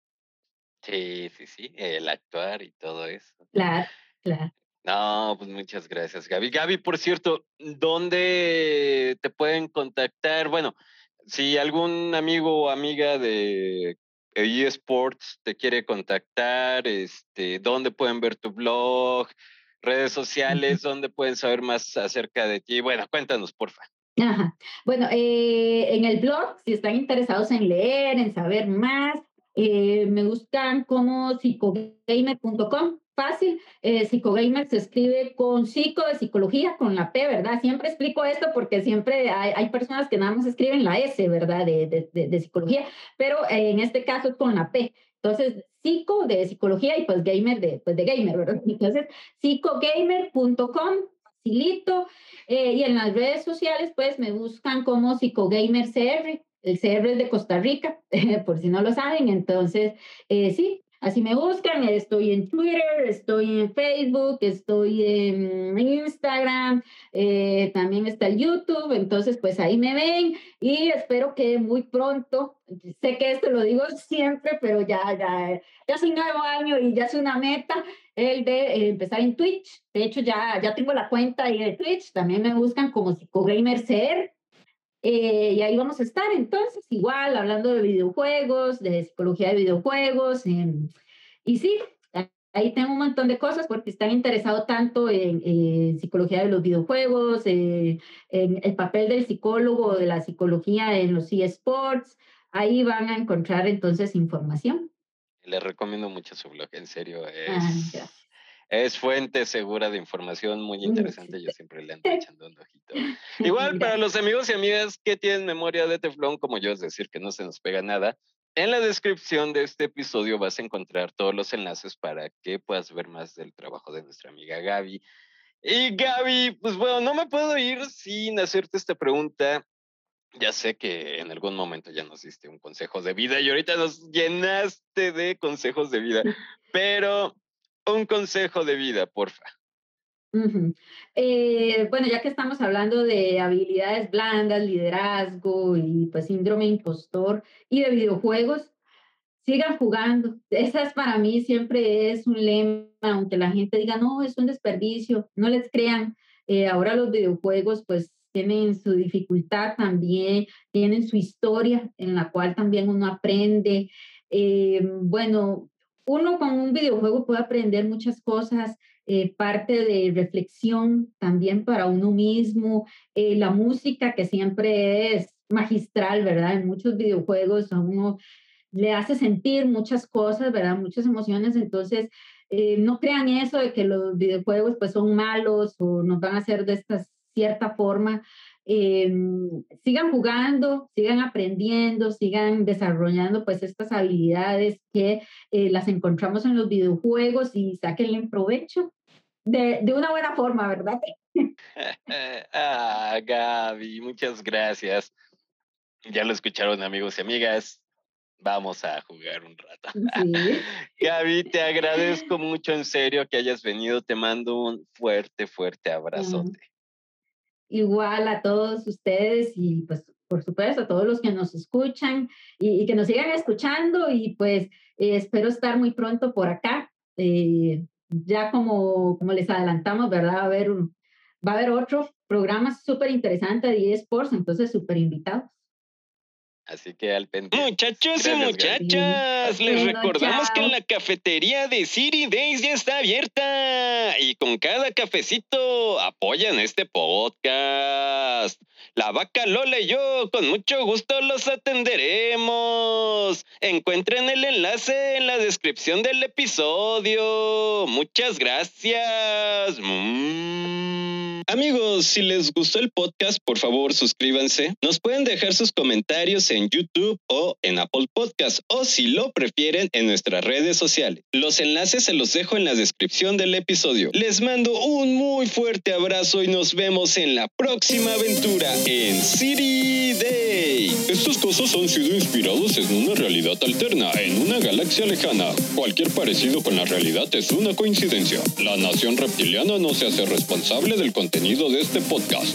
Sí, sí, sí, el actuar y todo eso. Claro, claro. No, pues muchas gracias, Gaby. Gaby, por cierto, ¿dónde te pueden contactar? Bueno, si algún amigo o amiga de eSports te quiere contactar, este, ¿dónde pueden ver tu blog? Redes sociales, ¿dónde pueden saber más acerca de ti? Bueno, cuéntanos, porfa. Ajá. Bueno, eh, en el blog, si están interesados en leer, en saber más, eh, me buscan como psicogamer.com fácil. Eh, psicogamer se escribe con psico de psicología, con la P, ¿verdad? Siempre explico esto porque siempre hay, hay personas que nada más escriben la S, ¿verdad? De, de, de, psicología, pero eh, en este caso es con la P. Entonces, psico de psicología y pues gamer de, pues de gamer, ¿verdad? *laughs* Entonces, psicogamer.com, facilito. Eh, y en las redes sociales, pues me buscan como psicogamercr. El CR es de Costa Rica, *laughs* por si no lo saben. Entonces, eh, sí, Así me buscan, estoy en Twitter, estoy en Facebook, estoy en Instagram, eh, también está el YouTube, entonces pues ahí me ven y espero que muy pronto, sé que esto lo digo siempre, pero ya, ya, ya es un nuevo año y ya es una meta el de eh, empezar en Twitch. De hecho, ya, ya tengo la cuenta ahí de Twitch, también me buscan como psicogamercer eh, y ahí vamos a estar entonces, igual, hablando de videojuegos, de psicología de videojuegos. y sí, ahí tengo un montón de cosas porque están interesados tanto en, psicología de los videojuegos, en el papel del psicólogo, de la psicología en los eSports. Ahí van a encontrar entonces información. Les recomiendo mucho su blog, en serio. Es es fuente segura de información muy interesante. Yo siempre le ando echando un ojito. *laughs* Igual para los amigos y amigas que tienen memoria de teflón, como yo, es decir, que no se nos pega nada. En la descripción de este episodio vas a encontrar todos los enlaces para que puedas ver más del trabajo de nuestra amiga Gaby. Y Gaby, pues bueno, no me puedo ir sin hacerte esta pregunta. Ya sé que en algún momento ya nos diste un consejo de vida y ahorita nos llenaste de consejos de vida, *laughs* pero un consejo de vida, porfa. Eh, bueno, ya que estamos hablando de habilidades blandas, liderazgo y pues síndrome impostor y de videojuegos, sigan jugando. *laughs* Esa es para mí siempre es un lema, aunque la gente diga, no, es un desperdicio, no les crean. Eh, ahora los videojuegos pues tienen su dificultad también, tienen su historia en la cual también uno aprende. Eh, bueno, uno con un videojuego puede aprender muchas cosas, eh, parte de reflexión también para uno mismo, eh, la música que siempre es magistral, ¿verdad? En muchos videojuegos a uno le hace sentir muchas cosas, ¿verdad? Muchas emociones, entonces no crean eso de que los videojuegos pues son malos o nos van a hacer de esta cierta forma. Em, sigan jugando, sigan aprendiendo, sigan desarrollando pues estas habilidades que eh, las encontramos en los videojuegos y saquenle provecho de, de una buena forma, ¿verdad? *laughs* *laughs* ah, Gaby, muchas gracias. Ya lo escucharon amigos y amigas. Vamos a jugar un rato. *laughs* Gaby, te agradezco mucho en serio que hayas venido. Te mando un fuerte, fuerte abrazote igual a todos ustedes y pues por supuesto a todos los que nos escuchan y, que nos sigan escuchando y pues eh, espero estar muy pronto por acá. Eh, ya como, como les adelantamos, ¿verdad? Va a haber, va a haber otro programa súper interesante de eSports, entonces súper invitados. Así que al pendiente. Muchachos y muchachas, les recordamos que la cafetería de City Days ya está abierta y con cada cafecito apoyan este podcast. La vaca Lola y yo con mucho gusto los atenderemos. Encuentren el enlace en la descripción del episodio. Muchas gracias. Mm. Amigos, si les gustó el podcast, por favor suscríbanse. Nos pueden dejar sus comentarios en YouTube o en Apple Podcast o si lo prefieren en nuestras redes sociales. Los enlaces se los dejo en la descripción del episodio. Les mando un muy fuerte abrazo y nos vemos en la próxima aventura en City Day. Estos cosas han sido inspirados en una realidad alterna, en una galaxia lejana. Cualquier parecido con la realidad es una coincidencia. La nación reptiliana no se hace responsable del contenido de este podcast.